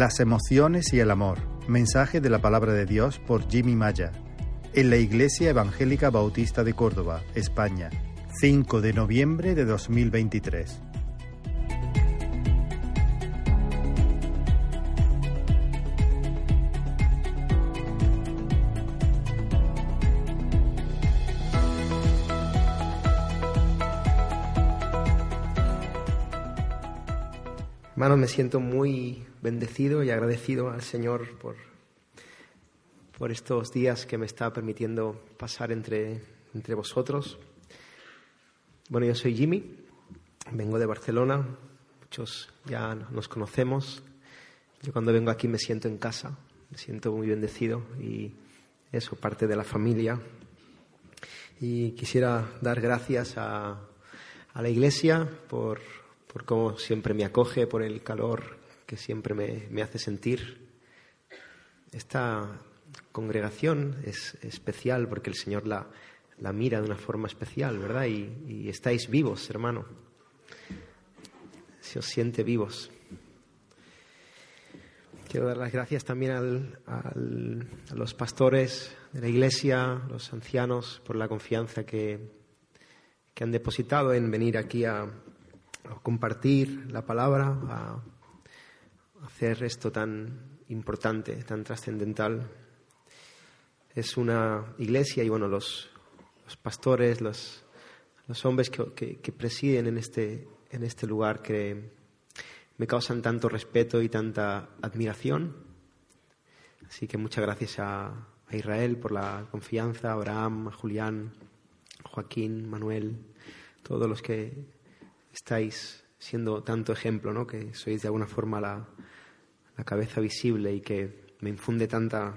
Las emociones y el amor. Mensaje de la palabra de Dios por Jimmy Maya. En la Iglesia Evangélica Bautista de Córdoba, España. 5 de noviembre de 2023. Hermanos, me siento muy bendecido y agradecido al Señor por, por estos días que me está permitiendo pasar entre, entre vosotros. Bueno, yo soy Jimmy, vengo de Barcelona, muchos ya nos conocemos. Yo cuando vengo aquí me siento en casa, me siento muy bendecido y eso, parte de la familia. Y quisiera dar gracias a, a la Iglesia por por cómo siempre me acoge, por el calor que siempre me, hace sentir. Esta congregación es especial porque el Señor la, la mira de una forma especial, ¿verdad? Y, estáis vivos, hermano. Se os siente vivos. Quiero dar las gracias también a los pastores de la iglesia, los ancianos, por la confianza que, que han depositado en venir aquí a, compartir la palabra, a hacer esto tan importante, tan trascendental. Es una iglesia y bueno, los, pastores, los, hombres que, presiden en este, en este lugar que me causan tanto respeto y tanta admiración. Así que muchas gracias a, a Israel por la confianza, a Abraham, a Julián, Joaquín, Manuel, todos los que estáis siendo tanto ejemplo, ¿no? que sois de alguna forma la, cabeza visible y que me infunde tanta,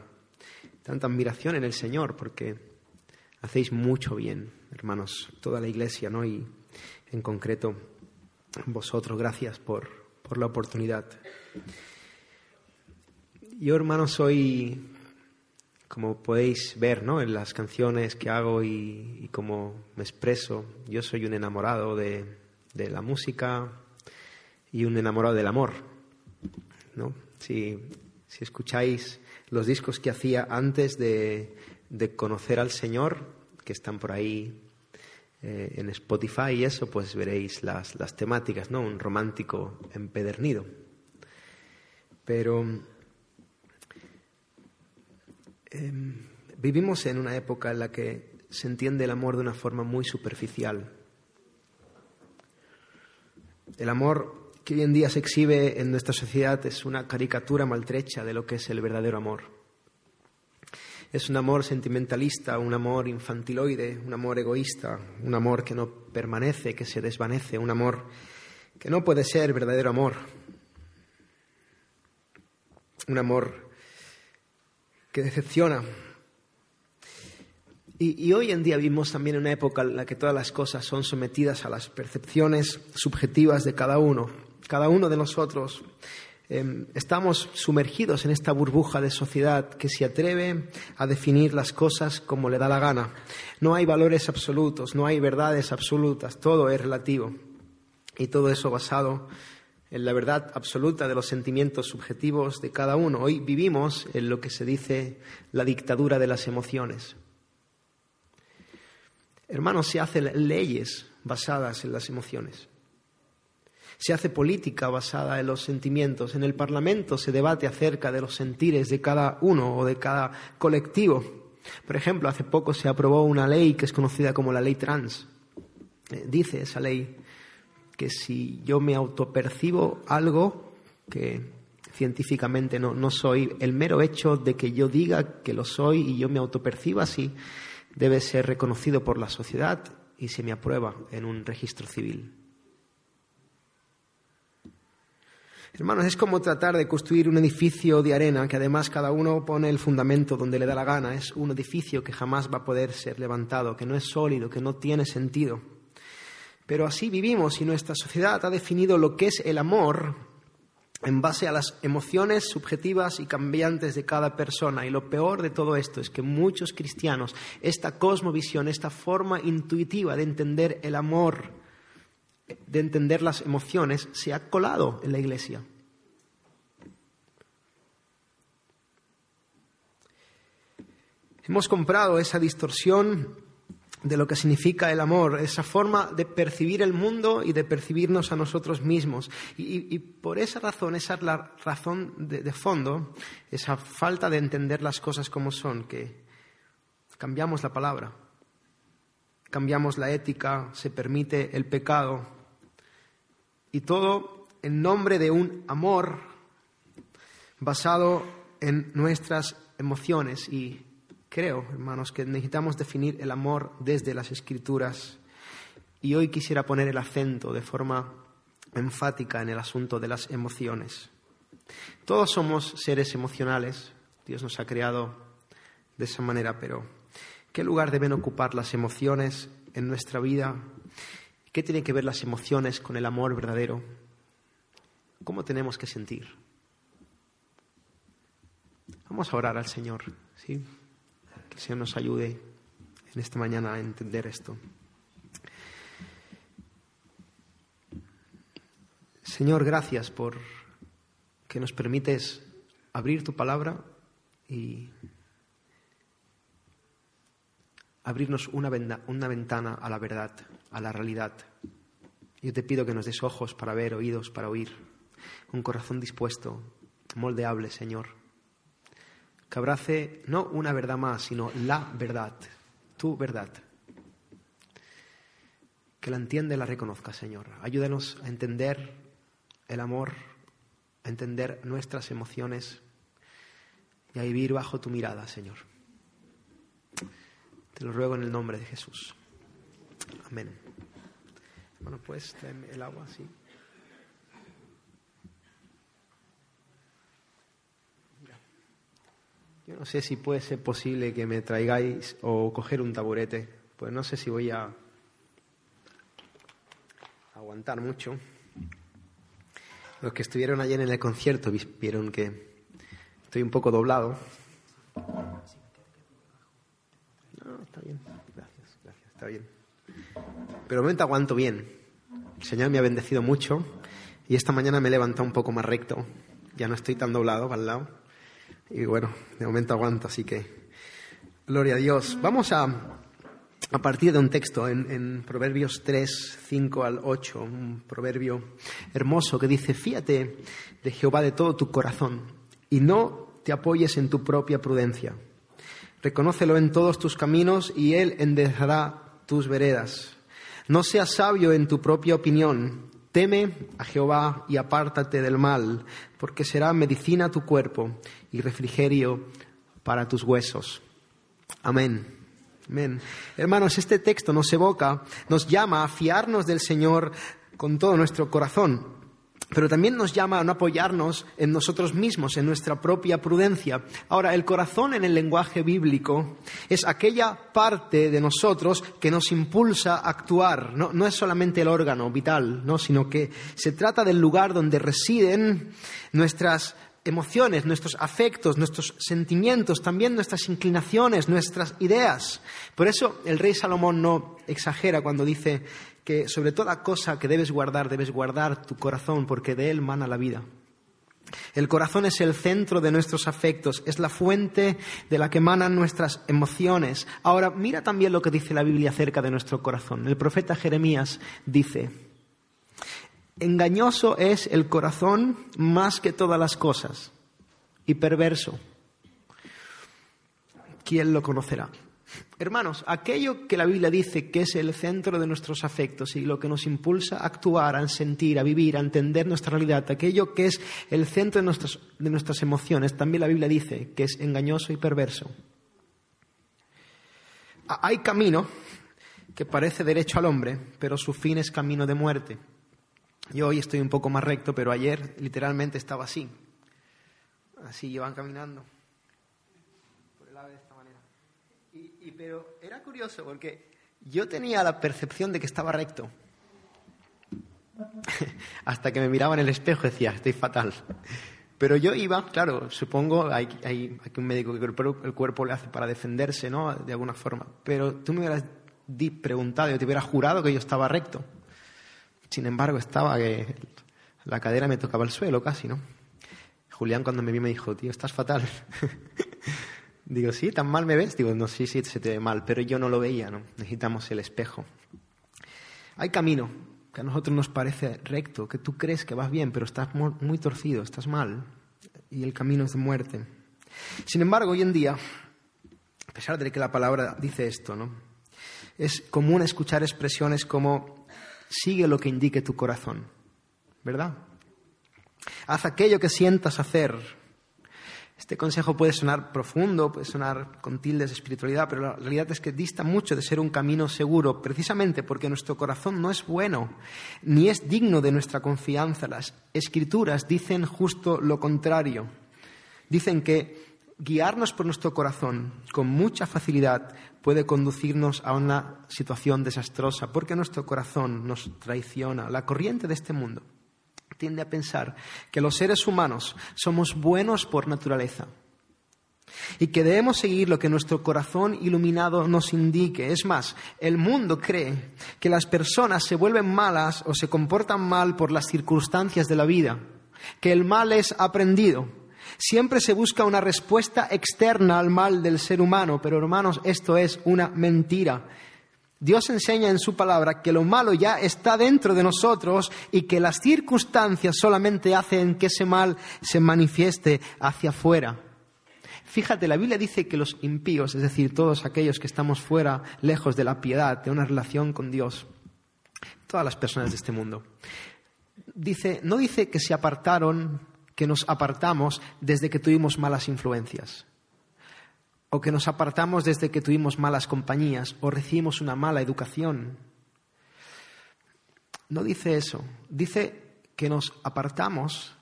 tanta admiración en el Señor, porque hacéis mucho bien, hermanos, toda la iglesia, ¿no? y en concreto vosotros, gracias por, por la oportunidad. Yo, hermanos, soy, como podéis ver ¿no? en las canciones que hago y, y como me expreso, yo soy un enamorado de, de la música y un enamorado del amor. ¿no? Si, escucháis los discos que hacía antes de, conocer al Señor, que están por ahí eh, en Spotify y eso, pues veréis las, las temáticas, ¿no? Un romántico empedernido. Pero em, vivimos en una época en la que se entiende el amor de una forma muy superficial el amor que hoy en día se exhibe en nuestra sociedad es una caricatura maltrecha de lo que es el verdadero amor. Es un amor sentimentalista, un amor infantiloide, un amor egoísta, un amor que no permanece, que se desvanece, un amor que no puede ser verdadero amor. Un amor que decepciona, y, hoy en día vivimos también en una época en la que todas las cosas son sometidas a las percepciones subjetivas de cada uno. Cada uno de nosotros em, estamos sumergidos en esta burbuja de sociedad que se atreve a definir las cosas como le da la gana. No hay valores absolutos, no hay verdades absolutas, todo es relativo. Y todo eso basado en la verdad absoluta de los sentimientos subjetivos de cada uno. Hoy vivimos en lo que se dice la dictadura de las emociones. Hermanos, se hacen leyes basadas en las emociones. Se hace política basada en los sentimientos. En el Parlamento se debate acerca de los sentires de cada uno o de cada colectivo. Por ejemplo, hace poco se aprobó una ley que es conocida como la ley trans. Eh, dice esa ley que si yo me autopercibo algo que científicamente no, no soy, el mero hecho de que yo diga que lo soy y yo me autoperciba así, debe ser reconocido por la sociedad y se me aprueba en un registro civil. Hermanos, es como tratar de construir un edificio de arena que además cada uno pone el fundamento donde le da la gana. Es un edificio que jamás va a poder ser levantado, que no es sólido, que no tiene sentido. Pero así vivimos y nuestra sociedad ha definido lo que es el amor en base a las emociones subjetivas y cambiantes de cada persona. Y lo peor de todo esto es que muchos cristianos, esta cosmovisión, esta forma intuitiva de entender el amor, de entender las emociones, se ha colado en la iglesia. Hemos comprado esa distorsión de lo que significa el amor, esa forma de percibir el mundo y de percibirnos a nosotros mismos. Y, por esa razón, esa es la razón de, fondo, esa falta de entender las cosas como son, que cambiamos la palabra, cambiamos la ética, se permite el pecado, y todo en nombre de un amor basado en nuestras emociones y Creo, hermanos, que necesitamos definir el amor desde las escrituras y hoy quisiera poner el acento de forma enfática en el asunto de las emociones. Todos somos seres emocionales, Dios nos ha creado de esa manera, pero ¿qué lugar deben ocupar las emociones en nuestra vida? ¿Qué tienen que ver las emociones con el amor verdadero? ¿Cómo tenemos que sentir? Vamos a orar al Señor, ¿sí? Señor nos ayude en esta mañana a entender esto. Señor, gracias por que nos permites abrir tu palabra y abrirnos una, una, ventana a la verdad, a la realidad. Yo te pido que nos des ojos para ver, oídos para oír, un corazón dispuesto, moldeable, Señor que abrace no una verdad más, sino la verdad, tu verdad. Que la entienda y la reconozca, Señor. Ayúdanos a entender el amor, a entender nuestras emociones y a vivir bajo tu mirada, Señor. Te lo ruego en el nombre de Jesús. Amén. Bueno, pues el agua, sí. Yo no sé si puede ser posible que me traigáis o coger un taburete, pues no sé si voy a aguantar mucho. Los que estuvieron ayer en el concierto vieron que estoy un poco doblado. No, está bien, gracias, gracias, está bien. Pero de momento aguanto bien. El Señor me ha bendecido mucho y esta mañana me he levantado un poco más recto. Ya no estoy tan doblado para el lado y bueno, de momento aguanto, así que gloria a Dios. Vamos a, a partir de un texto en, en, Proverbios 3, 5 al 8, un proverbio hermoso que dice, fíate de Jehová de todo tu corazón y no te apoyes en tu propia prudencia. Reconócelo en todos tus caminos y Él enderezará tus veredas. No seas sabio en tu propia opinión. Teme a Jehová y apártate del mal, porque será medicina tu cuerpo y refrigerio para tus huesos. Amén. Amén. Hermanos, este texto nos evoca, nos llama a fiarnos del Señor con todo nuestro corazón pero también nos llama a no apoyarnos en nosotros mismos, en nuestra propia prudencia. Ahora, el corazón en el lenguaje bíblico es aquella parte de nosotros que nos impulsa a actuar. No, es solamente el órgano vital, ¿no? sino que se trata del lugar donde residen nuestras emociones, nuestros afectos, nuestros sentimientos, también nuestras inclinaciones, nuestras ideas. Por eso el rey Salomón no exagera cuando dice que sobre toda cosa que debes guardar, debes guardar tu corazón, porque de él mana la vida. El corazón es el centro de nuestros afectos, es la fuente de la que emanan nuestras emociones. Ahora, mira también lo que dice la Biblia acerca de nuestro corazón. El profeta Jeremías dice, engañoso es el corazón más que todas las cosas y perverso. ¿Quién lo conocerá? Hermanos, aquello que la Biblia dice que es el centro de nuestros afectos y lo que nos impulsa a actuar, a sentir, a vivir, a entender nuestra realidad, aquello que es el centro de nuestras, de nuestras emociones, también la Biblia dice que es engañoso y perverso. Hay camino que parece derecho al hombre, pero su fin es camino de muerte. Yo hoy estoy un poco más recto, pero ayer literalmente estaba así. Así iban caminando. Pero era curioso porque yo tenía la percepción de que estaba recto. Hasta que me miraba en el espejo decía, estoy fatal. Pero yo iba, claro, supongo, hay, hay, hay un médico que el cuerpo le hace para defenderse, ¿no? De alguna forma. Pero tú me hubieras preguntado, yo te hubiera jurado que yo estaba recto. Sin embargo, estaba que la cadera me tocaba el suelo casi, ¿no? Julián cuando me vi me dijo, tío, estás fatal. Digo, sí, tan mal me ves. Digo, no, sí, sí, se te ve mal, pero yo no lo veía, ¿no? Necesitamos el espejo. Hay camino que a nosotros nos parece recto, que tú crees que vas bien, pero estás muy torcido, estás mal, y el camino es de muerte. Sin embargo, hoy en día, a pesar de que la palabra dice esto, ¿no? Es común escuchar expresiones como sigue lo que indique tu corazón, ¿verdad? Haz aquello que sientas hacer, este consejo puede sonar profundo, puede sonar con tildes de espiritualidad, pero la realidad es que dista mucho de ser un camino seguro, precisamente porque nuestro corazón no es bueno, ni es digno de nuestra confianza. Las escrituras dicen justo lo contrario. Dicen que guiarnos por nuestro corazón con mucha facilidad puede conducirnos a una situación desastrosa, porque nuestro corazón nos traiciona, la corriente de este mundo tiende a pensar que los seres humanos somos buenos por naturaleza y que debemos seguir lo que nuestro corazón iluminado nos indique. Es más, el mundo cree que las personas se vuelven malas o se comportan mal por las circunstancias de la vida, que el mal es aprendido. Siempre se busca una respuesta externa al mal del ser humano, pero hermanos, esto es una mentira. Dios enseña en su palabra que lo malo ya está dentro de nosotros y que las circunstancias solamente hacen que ese mal se manifieste hacia afuera. Fíjate, la Biblia dice que los impíos, es decir, todos aquellos que estamos fuera, lejos de la piedad, de una relación con Dios, todas las personas de este mundo, dice, no dice que se apartaron, que nos apartamos desde que tuvimos malas influencias o que nos apartamos desde que tuvimos malas compañías o recibimos una mala educación. No dice eso, dice que nos apartamos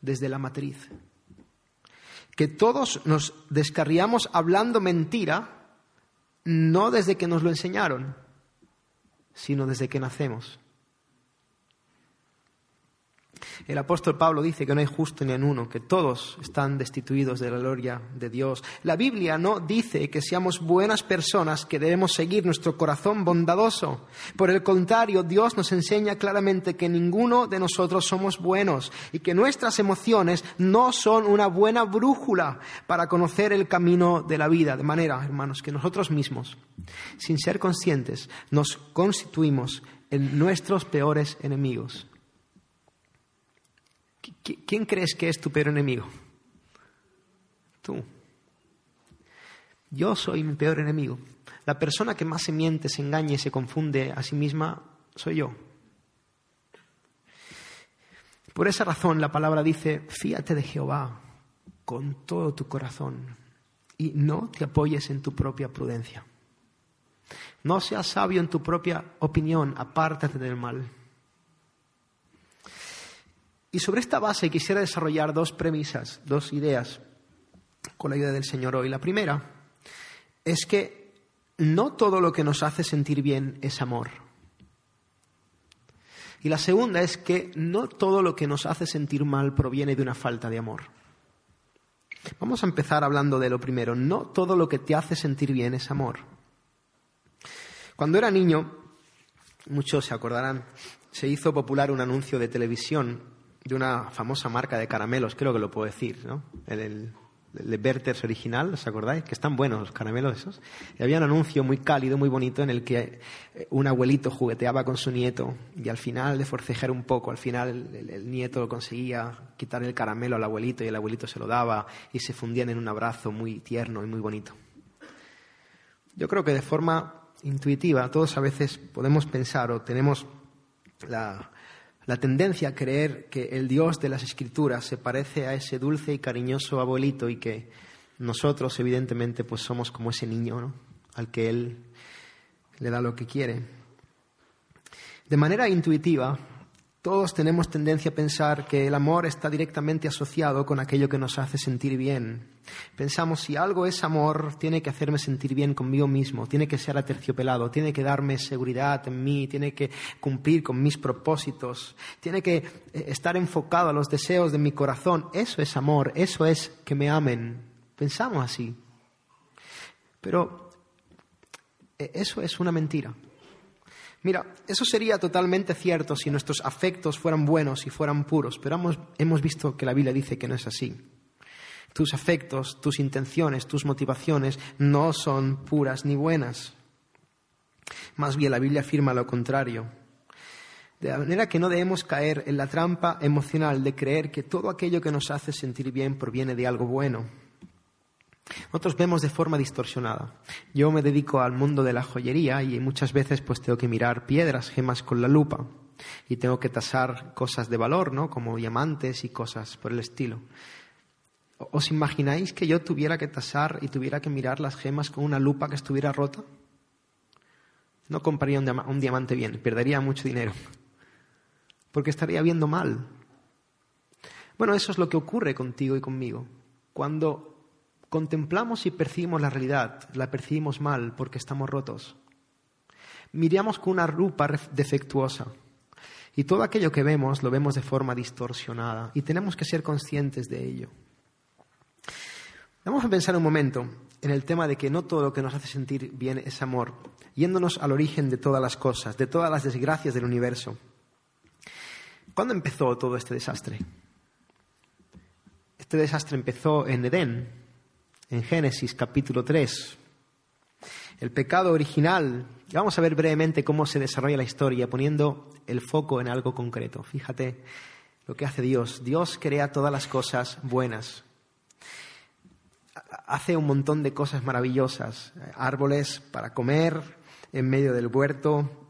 desde la matriz, que todos nos descarriamos hablando mentira, no desde que nos lo enseñaron, sino desde que nacemos. El apóstol Pablo dice que no hay justo ni en uno, que todos están destituidos de la gloria de Dios. La Biblia no dice que seamos buenas personas, que debemos seguir nuestro corazón bondadoso. Por el contrario, Dios nos enseña claramente que ninguno de nosotros somos buenos y que nuestras emociones no son una buena brújula para conocer el camino de la vida. De manera, hermanos, que nosotros mismos, sin ser conscientes, nos constituimos en nuestros peores enemigos. ¿Quién crees que es tu peor enemigo? Tú. Yo soy mi peor enemigo. La persona que más se miente, se engaña y se confunde a sí misma soy yo. Por esa razón la palabra dice, fíate de Jehová con todo tu corazón y no te apoyes en tu propia prudencia. No seas sabio en tu propia opinión, apártate del mal. Y sobre esta base quisiera desarrollar dos premisas, dos ideas con la ayuda del Señor hoy. La primera es que no todo lo que nos hace sentir bien es amor. Y la segunda es que no todo lo que nos hace sentir mal proviene de una falta de amor. Vamos a empezar hablando de lo primero. No todo lo que te hace sentir bien es amor. Cuando era niño, muchos se acordarán, se hizo popular un anuncio de televisión de una famosa marca de caramelos, creo que lo puedo decir, ¿no? El, el, Berters original, ¿os acordáis? Que están buenos los caramelos esos. Y había un anuncio muy cálido, muy bonito, en el que eh, un abuelito jugueteaba con su nieto y al final, de forcejear un poco, al final el, el nieto conseguía quitar el caramelo al abuelito y el abuelito se lo daba y se fundían en un abrazo muy tierno y muy bonito. Yo creo que de forma intuitiva todos a veces podemos pensar o tenemos la, la tendencia a creer que el Dios de las Escrituras se parece a ese dulce y cariñoso abuelito y que nosotros, evidentemente, pues somos como ese niño al que Él le da lo que quiere. De manera intuitiva, todos tenemos tendencia a pensar que el amor está directamente asociado con aquello que nos hace sentir bien. Pensamos, si algo es amor, tiene que hacerme sentir bien conmigo mismo, tiene que ser aterciopelado, tiene que darme seguridad en mí, tiene que cumplir con mis propósitos, tiene que eh, estar enfocado a los deseos de mi corazón. Eso es amor, eso es que me amen. Pensamos así. Pero eh, eso es una mentira. Mira, eso sería totalmente cierto si nuestros afectos fueran buenos y fueran puros, pero hemos, visto que la Biblia dice que no es así. tus afectos, tus intenciones, tus motivaciones no son puras ni buenas. Más bien la Biblia afirma lo contrario. De manera que no debemos caer en la trampa emocional de creer que todo aquello que nos hace sentir bien proviene de algo bueno. Nosotros vemos de forma distorsionada. Yo me dedico al mundo de la joyería y muchas veces pues tengo que mirar piedras, gemas con la lupa y tengo que tasar cosas de valor, ¿no? Como diamantes y cosas por el estilo. ¿Os imagináis que yo tuviera que tasar y tuviera que mirar las gemas con una lupa que estuviera rota? No compraría un, diamante bien, perdería mucho dinero porque estaría viendo mal. Bueno, eso es lo que ocurre contigo y conmigo. Cuando contemplamos y percibimos la realidad, la percibimos mal porque estamos rotos. Miramos con una rupa defectuosa y todo aquello que vemos lo vemos de forma distorsionada y tenemos que ser conscientes de ello. Vamos a pensar un momento en el tema de que no todo lo que nos hace sentir bien es amor, yéndonos al origen de todas las cosas, de todas las desgracias del universo. ¿Cuándo empezó todo este desastre? Este desastre empezó en Edén, en Génesis capítulo 3. El pecado original, vamos a ver brevemente cómo se desarrolla la historia poniendo el foco en algo concreto. Fíjate lo que hace Dios. Dios crea todas las cosas buenas. Hace un montón de cosas maravillosas. Árboles para comer en medio del huerto,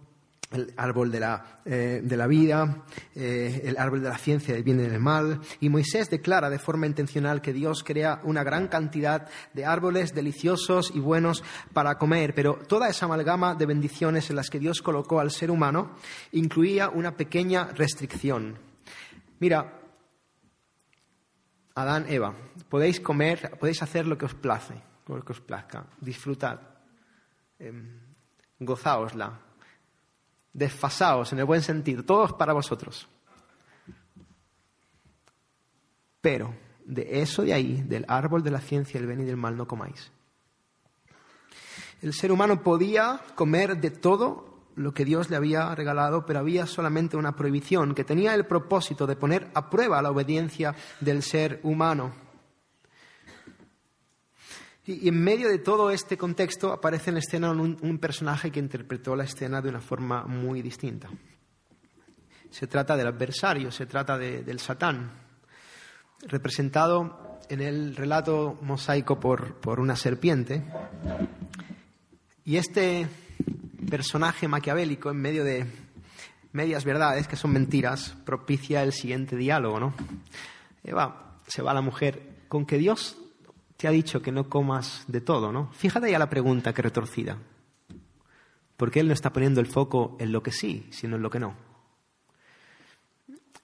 el árbol de la, eh, vida, eh, el árbol de la ciencia del bien y del mal. Y Moisés declara de forma intencional que Dios crea una gran cantidad de árboles deliciosos y buenos para comer, pero toda esa amalgama de bendiciones en las que Dios colocó al ser humano incluía una pequeña restricción. Mira, Adán, Eva, podéis comer, podéis hacer lo que os place, plazca, disfrutad, eh, gozaosla, desfasados en el buen sentido, todos para vosotros. Pero de eso de ahí, del árbol de la ciencia, el bien y del mal, no comáis. El ser humano podía comer de todo lo que Dios le había regalado, pero había solamente una prohibición que tenía el propósito de poner a prueba la obediencia del ser humano. Y, en medio de todo este contexto aparece en escena un, personaje que interpretó la escena de una forma muy distinta. Se trata del adversario, se trata del Satán, representado en el relato mosaico por, por una serpiente. Y este personaje maquiavélico, en medio de medias verdades, que son mentiras, propicia el siguiente diálogo, ¿no? Se va la mujer, con que Dios te ha dicho que no comas de todo, ¿no? Fíjate ya la pregunta que retorcida. Porque Él no está poniendo el foco en lo que sí, sino en lo que no.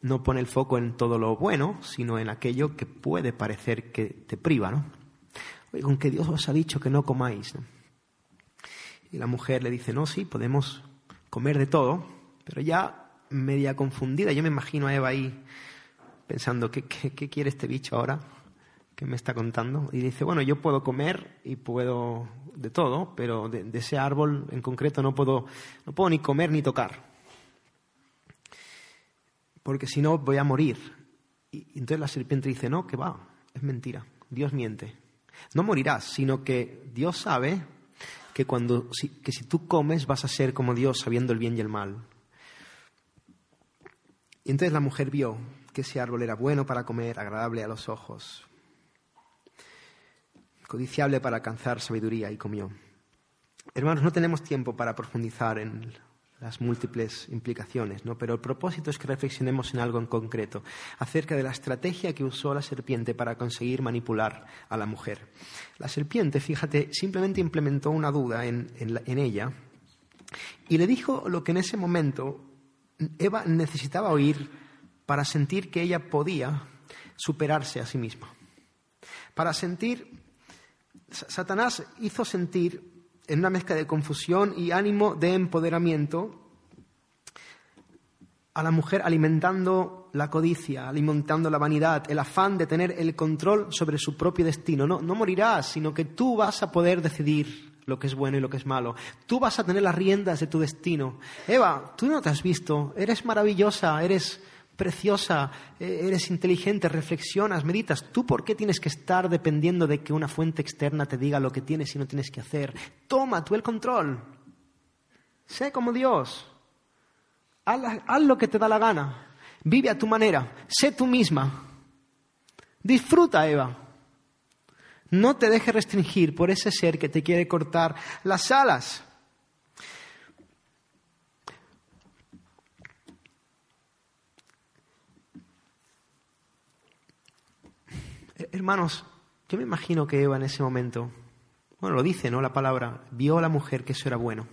No pone el foco en todo lo bueno, sino en aquello que puede parecer que te priva, ¿no? Oye, con que Dios os ha dicho que no comáis, ¿no? Y la mujer le dice, no, sí, podemos comer de todo, pero ya media confundida. Yo me imagino a Eva ahí pensando, qué quiere este bicho ahora? Me está contando. Y dice, bueno, yo puedo comer y puedo de todo, pero de, ese árbol en concreto no puedo, no puedo ni comer ni tocar. Porque si no voy a morir. Y entonces la serpiente dice, no, que va, es mentira, Dios miente. No morirás, sino que Dios sabe que, cuando, que si tú comes vas a ser como Dios sabiendo el bien y el mal. Y entonces la mujer vio que ese árbol era bueno para comer, agradable a los ojos, codiciable para alcanzar sabiduría y comió. Hermanos, no tenemos tiempo para profundizar en las múltiples implicaciones, ¿no? pero el propósito es que reflexionemos en algo en concreto, acerca de la estrategia que usó la serpiente para conseguir manipular a la mujer. La serpiente, fíjate, simplemente implementó una duda en, en ella y le dijo lo que en ese momento Eva necesitaba oír para sentir que ella podía superarse a sí misma, para sentir Satanás hizo sentir en una mezcla de confusión y ánimo de empoderamiento a la mujer alimentando la codicia, alimentando la vanidad, el afán de tener el control sobre su propio destino. No, no morirás, sino que tú vas a poder decidir lo que es bueno y lo que es malo. Tú vas a tener las riendas de tu destino. Eva, tú no te has visto, eres maravillosa, eres preciosa, eh, eres inteligente, reflexionas, meditas. ¿Tú por qué tienes que estar dependiendo de que una fuente externa te diga lo que tienes y no tienes que hacer? Toma tú el control. Sé como Dios. Haz, lo que te da la gana. Vive a tu manera. Sé tú misma. Disfruta, Eva. No te dejes restringir por ese ser que te quiere cortar las alas. Hermanos, yo me imagino que Eva en ese momento, bueno, lo dice, ¿no? La palabra, vio a la mujer que eso era bueno.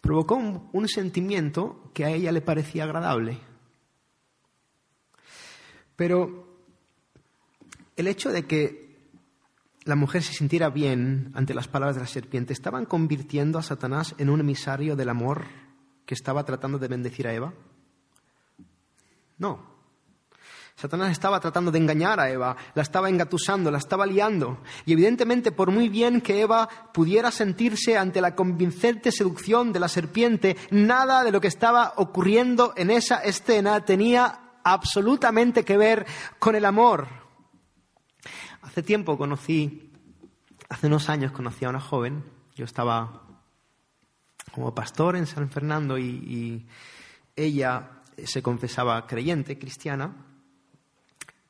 Provocó un, sentimiento que a ella le parecía agradable. Pero el hecho de que la mujer se sintiera bien ante las palabras de la serpiente, ¿estaban convirtiendo a Satanás en un emisario del amor que estaba tratando de bendecir a Eva? No. Satanás estaba tratando de engañar a Eva, la estaba engatusando, la estaba liando. Y evidentemente, por muy bien que Eva pudiera sentirse ante la convincente seducción de la serpiente, nada de lo que estaba ocurriendo en esa escena tenía absolutamente que ver con el amor. Hace tiempo conocí, hace unos años conocí a una joven, yo estaba como pastor en San Fernando y, y ella se confesaba creyente, cristiana,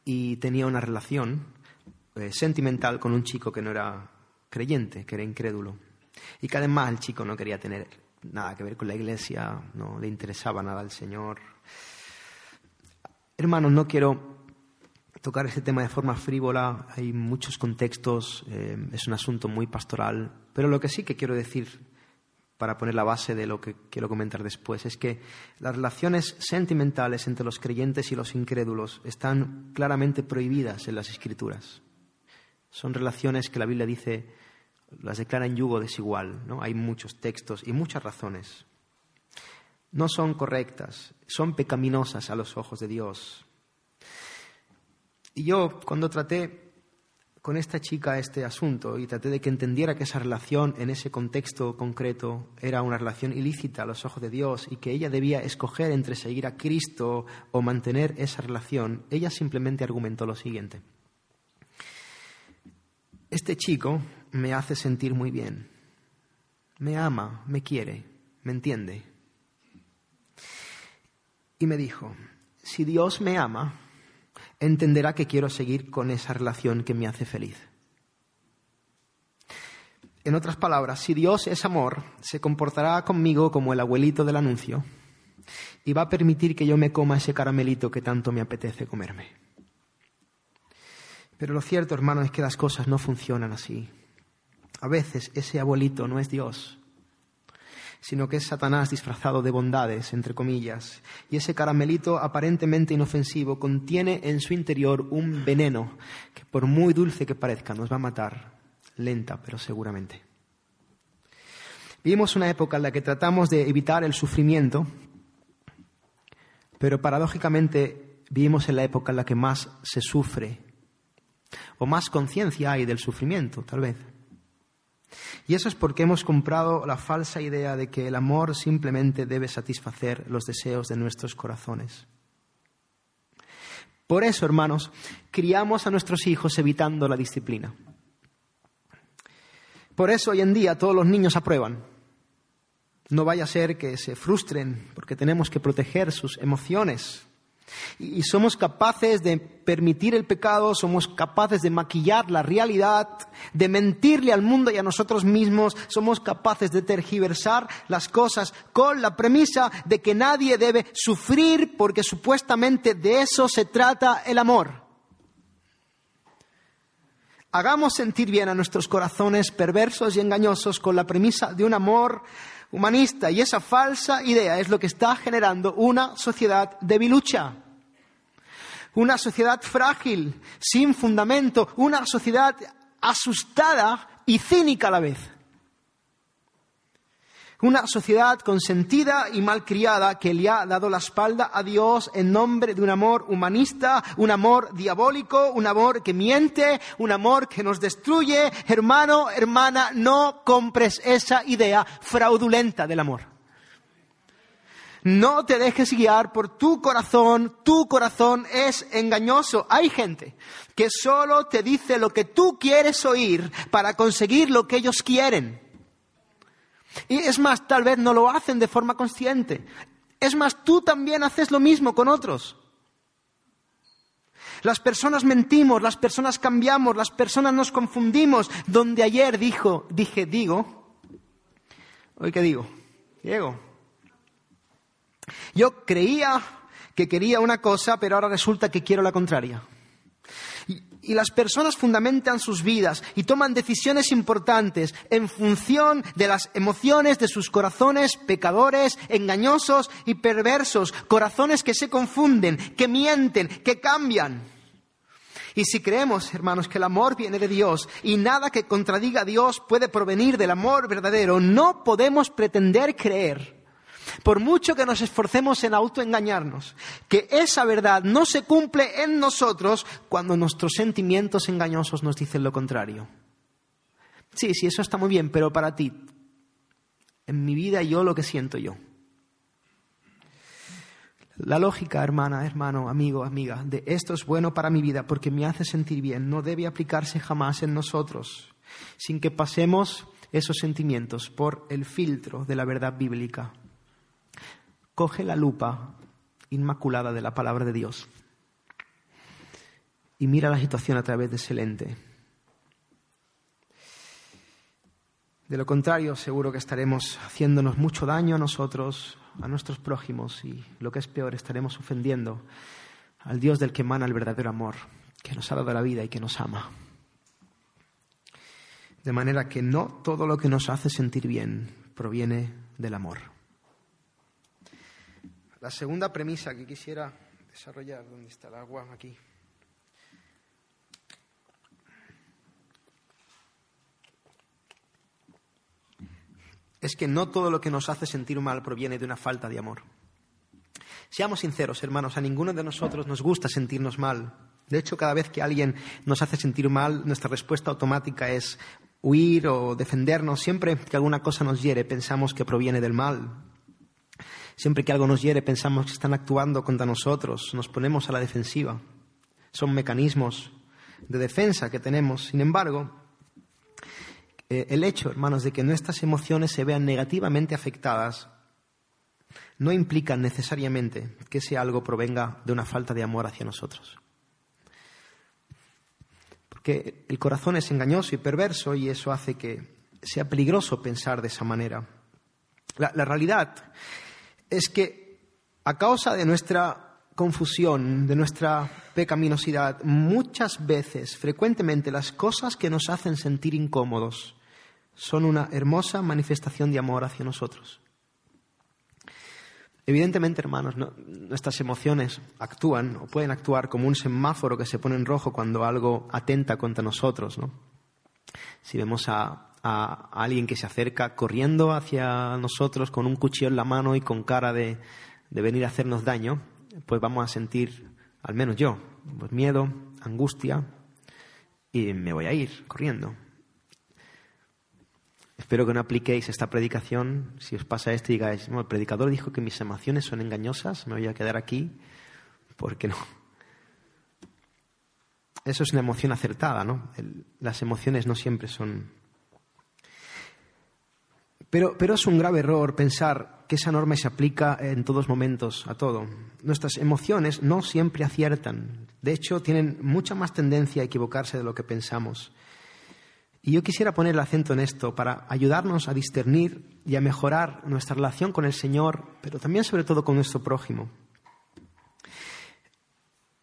y tenía una relación eh, sentimental con un chico que no era creyente, que era incrédulo. Y que además el chico no quería tener nada que ver con la iglesia, no le interesaba nada al Señor. Hermanos, no quiero tocar este tema de forma frívola, hay muchos contextos, eh, es un asunto muy pastoral, pero lo que sí que quiero decir para poner la base de lo que quiero comentar después, es que las relaciones sentimentales entre los creyentes y los incrédulos están claramente prohibidas en las Escrituras. Son relaciones que la Biblia dice las declara en yugo desigual. ¿no? Hay muchos textos y muchas razones. No son correctas, son pecaminosas a los ojos de Dios. Y yo, cuando traté con esta chica este asunto y traté de que entendiera que esa relación en ese contexto concreto era una relación ilícita a los ojos de Dios y que ella debía escoger entre seguir a Cristo o mantener esa relación, ella simplemente argumentó lo siguiente. Este chico me hace sentir muy bien, me ama, me quiere, me entiende. Y me dijo, si Dios me ama, entenderá que quiero seguir con esa relación que me hace feliz. En otras palabras, si Dios es amor, se comportará conmigo como el abuelito del anuncio y va a permitir que yo me coma ese caramelito que tanto me apetece comerme. Pero lo cierto, hermano, es que las cosas no funcionan así. A veces ese abuelito no es Dios, sino que es Satanás disfrazado de bondades, entre comillas, y ese caramelito aparentemente inofensivo contiene en su interior un veneno que por muy dulce que parezca nos va a matar, lenta pero seguramente. Vivimos una época en la que tratamos de evitar el sufrimiento, pero paradójicamente vivimos en la época en la que más se sufre, o más conciencia hay del sufrimiento, tal vez. Y eso es porque hemos comprado la falsa idea de que el amor simplemente debe satisfacer los deseos de nuestros corazones. Por eso, hermanos, criamos a nuestros hijos evitando la disciplina. Por eso hoy en día todos los niños aprueban. No vaya a ser que se frustren porque tenemos que proteger sus emociones y somos capaces de permitir el pecado, somos capaces de maquillar la realidad, de mentirle al mundo y a nosotros mismos, somos capaces de tergiversar las cosas con la premisa de que nadie debe sufrir porque supuestamente de eso se trata el amor. Hagamos sentir bien a nuestros corazones perversos y engañosos con la premisa de un amor humanista y esa falsa idea es lo que está generando una sociedad debilucha, una sociedad frágil, sin fundamento, una sociedad asustada y cínica a la vez. Una sociedad consentida y malcriada que le ha dado la espalda a Dios en nombre de un amor humanista, un amor diabólico, un amor que miente, un amor que nos destruye. Hermano, hermana, no compres esa idea fraudulenta del amor. No te dejes guiar por tu corazón, tu corazón es engañoso. Hay gente que solo te dice lo que tú quieres oír para conseguir lo que ellos quieren. Y es más, tal vez no lo hacen de forma consciente. Es más, tú también haces lo mismo con otros. Las personas mentimos, las personas cambiamos, las personas nos confundimos. Donde ayer dijo, dije, digo, hoy qué digo, Diego. Yo creía que quería una cosa, pero ahora resulta que quiero la contraria. Y, las personas fundamentan sus vidas y toman decisiones importantes en función de las emociones de sus corazones pecadores, engañosos y perversos, corazones que se confunden, que mienten, que cambian. Y si creemos, hermanos, que el amor viene de Dios y nada que contradiga a Dios puede provenir del amor verdadero, no podemos pretender creer por mucho que nos esforcemos en autoengañarnos, que esa verdad no se cumple en nosotros cuando nuestros sentimientos engañosos nos dicen lo contrario. Sí, sí, eso está muy bien, pero para ti, en mi vida yo lo que siento yo. La lógica, hermana, hermano, amigo, amiga, de esto es bueno para mi vida porque me hace sentir bien, no debe aplicarse jamás en nosotros, sin que pasemos esos sentimientos por el filtro de la verdad bíblica coge la lupa inmaculada de la palabra de Dios y mira la situación a través de ese lente. De lo contrario, seguro que estaremos haciéndonos mucho daño a nosotros, a nuestros prójimos y, lo que es peor, estaremos ofendiendo al Dios del que emana el verdadero amor, que nos ha dado la vida y que nos ama. De manera que no todo lo que nos hace sentir bien proviene del amor. La segunda premisa que quisiera desarrollar, ¿dónde está el agua? Aquí. Es que no todo lo que nos hace sentir mal proviene de una falta de amor. Seamos sinceros, hermanos, a ninguno de nosotros nos gusta sentirnos mal. De hecho, cada vez que alguien nos hace sentir mal, nuestra respuesta automática es huir o defendernos. Siempre que alguna cosa nos hiere, pensamos que proviene del mal, Siempre que algo nos hiere pensamos que están actuando contra nosotros, nos ponemos a la defensiva. Son mecanismos de defensa que tenemos. Sin embargo, eh, el hecho, hermanos, de que nuestras emociones se vean negativamente afectadas no implica necesariamente que ese algo provenga de una falta de amor hacia nosotros. Porque el corazón es engañoso y perverso y eso hace que sea peligroso pensar de esa manera. la realidad es que a causa de nuestra confusión, de nuestra pecaminosidad, muchas veces, frecuentemente, las cosas que nos hacen sentir incómodos son una hermosa manifestación de amor hacia nosotros. Evidentemente, hermanos, nuestras emociones actúan o pueden actuar como un semáforo que se pone en rojo cuando algo atenta contra nosotros. Si vemos a a, alguien que se acerca corriendo hacia nosotros con un cuchillo en la mano y con cara de, venir a hacernos daño, pues vamos a sentir, al menos yo, pues miedo, angustia y me voy a ir corriendo. Espero que no apliquéis esta predicación. Si os pasa esto y digáis, el predicador dijo que mis emociones son engañosas, me voy a quedar aquí, porque no. Eso es una emoción acertada, ¿no? las emociones no siempre son pero, es un grave error pensar que esa norma se aplica en todos momentos a todo. Nuestras emociones no siempre aciertan. De hecho, tienen mucha más tendencia a equivocarse de lo que pensamos. Y yo quisiera poner el acento en esto para ayudarnos a discernir y a mejorar nuestra relación con el Señor, pero también sobre todo con nuestro prójimo.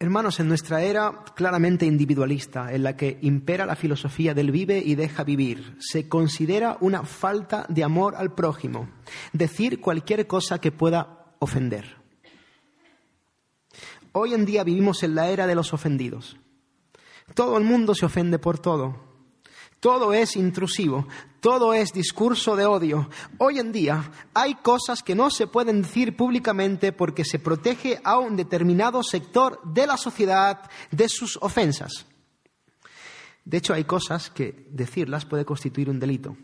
Hermanos, en nuestra era claramente individualista, en la que impera la filosofía del vive y deja vivir, se considera una falta de amor al prójimo decir cualquier cosa que pueda ofender. Hoy en día vivimos en la era de los ofendidos. Todo el mundo se ofende por todo. Todo es intrusivo, todo es discurso de odio. Hoy en día hay cosas que no se pueden decir públicamente porque se protege a un determinado sector de la sociedad de sus ofensas. De hecho, hay cosas que decirlas puede constituir un delito.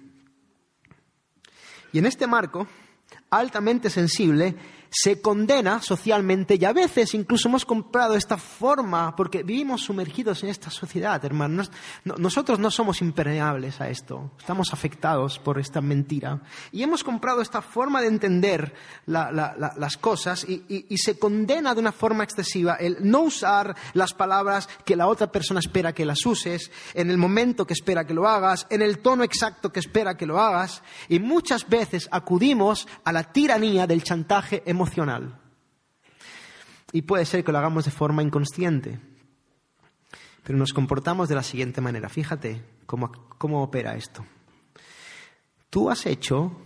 Y en este marco, altamente sensible, se condena socialmente y a veces incluso hemos comprado esta forma porque vivimos sumergidos en esta sociedad, hermanos. Nosotros no somos impermeables a esto, estamos afectados por esta mentira. Y hemos comprado esta forma de entender las cosas y, se condena de una forma excesiva el no usar las palabras que la otra persona espera que las uses, en el momento que espera que lo hagas, en el tono exacto que espera que lo hagas. Y muchas veces acudimos a la tiranía del chantaje emocional y puede ser que lo hagamos de forma inconsciente. Pero nos comportamos de la siguiente manera. Fíjate cómo, cómo opera esto. Tú has hecho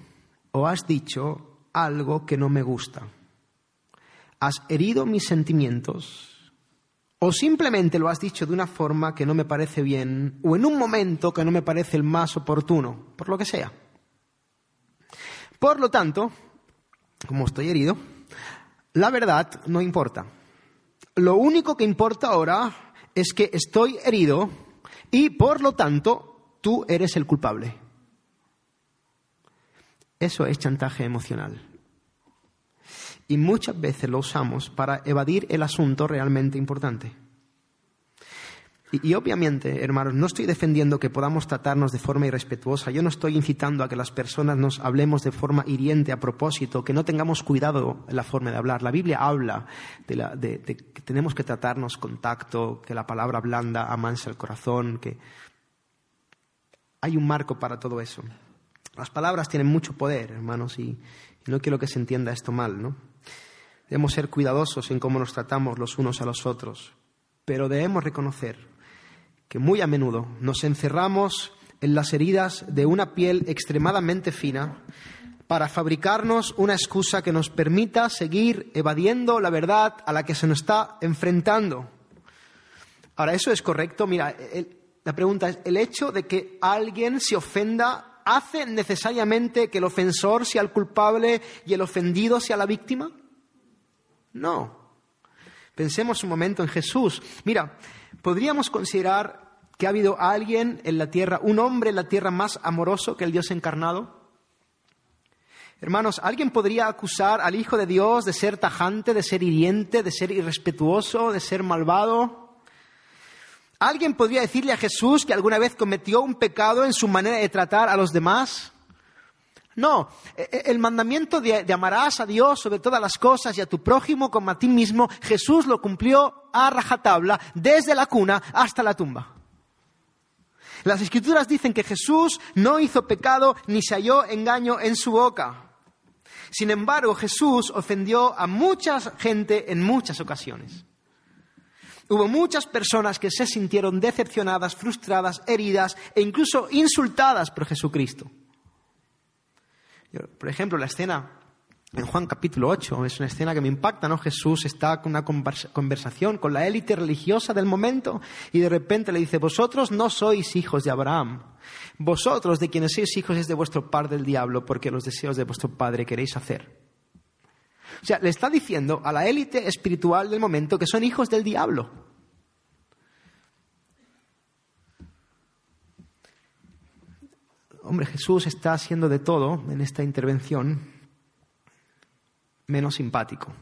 o has dicho algo que no me gusta. Has herido mis sentimientos o simplemente lo has dicho de una forma que no me parece bien o en un momento que no me parece el más oportuno, por lo que sea. Por lo tanto, como estoy herido, la verdad no importa. Lo único que importa ahora es que estoy herido y por lo tanto tú eres el culpable. Eso es chantaje emocional. Y muchas veces lo usamos para evadir el asunto realmente importante. Y, obviamente, hermanos, no estoy defendiendo que podamos tratarnos de forma irrespetuosa. Yo no estoy incitando a que las personas nos hablemos de forma hiriente a propósito, que no tengamos cuidado en la forma de hablar. La Biblia habla de, que tenemos que tratarnos con tacto, que la palabra blanda amansa el corazón, que hay un marco para todo eso. Las palabras tienen mucho poder, hermanos, y, y no quiero que se entienda esto mal, ¿no? Debemos ser cuidadosos en cómo nos tratamos los unos a los otros, pero debemos reconocer que muy a menudo nos encerramos en las heridas de una piel extremadamente fina para fabricarnos una excusa que nos permita seguir evadiendo la verdad a la que se nos está enfrentando. Ahora, ¿eso es correcto? Mira, la pregunta es, ¿el hecho de que alguien se ofenda hace necesariamente que el ofensor sea el culpable y el ofendido sea la víctima? No. Pensemos un momento en Jesús. Mira, podríamos considerar que ha habido alguien en la tierra, un hombre en la tierra más amoroso que el Dios encarnado. Hermanos, ¿alguien podría acusar al Hijo de Dios de ser tajante, de ser hiriente, de ser irrespetuoso, de ser malvado? ¿Alguien podría decirle a Jesús que alguna vez cometió un pecado en su manera de tratar a los demás? No, e, e, el mandamiento de, amarás a Dios sobre todas las cosas y a tu prójimo como a ti mismo, Jesús lo cumplió a rajatabla desde la cuna hasta la tumba. Las escrituras dicen que Jesús no hizo pecado ni se halló engaño en su boca. Sin embargo, Jesús ofendió a mucha gente en muchas ocasiones. Hubo muchas personas que se sintieron decepcionadas, frustradas, heridas e incluso insultadas por Jesucristo. Por ejemplo, la escena en Juan capítulo 8 es una escena que me impacta, ¿no? Jesús está con una conversación con la élite religiosa del momento y de repente le dice, vosotros no sois hijos de Abraham, vosotros de quienes sois hijos es de vuestro padre del diablo, porque los deseos de vuestro padre queréis hacer. O sea, le está diciendo a la élite espiritual del momento que son hijos del diablo. Hombre, Jesús está haciendo de todo en esta intervención menos simpático.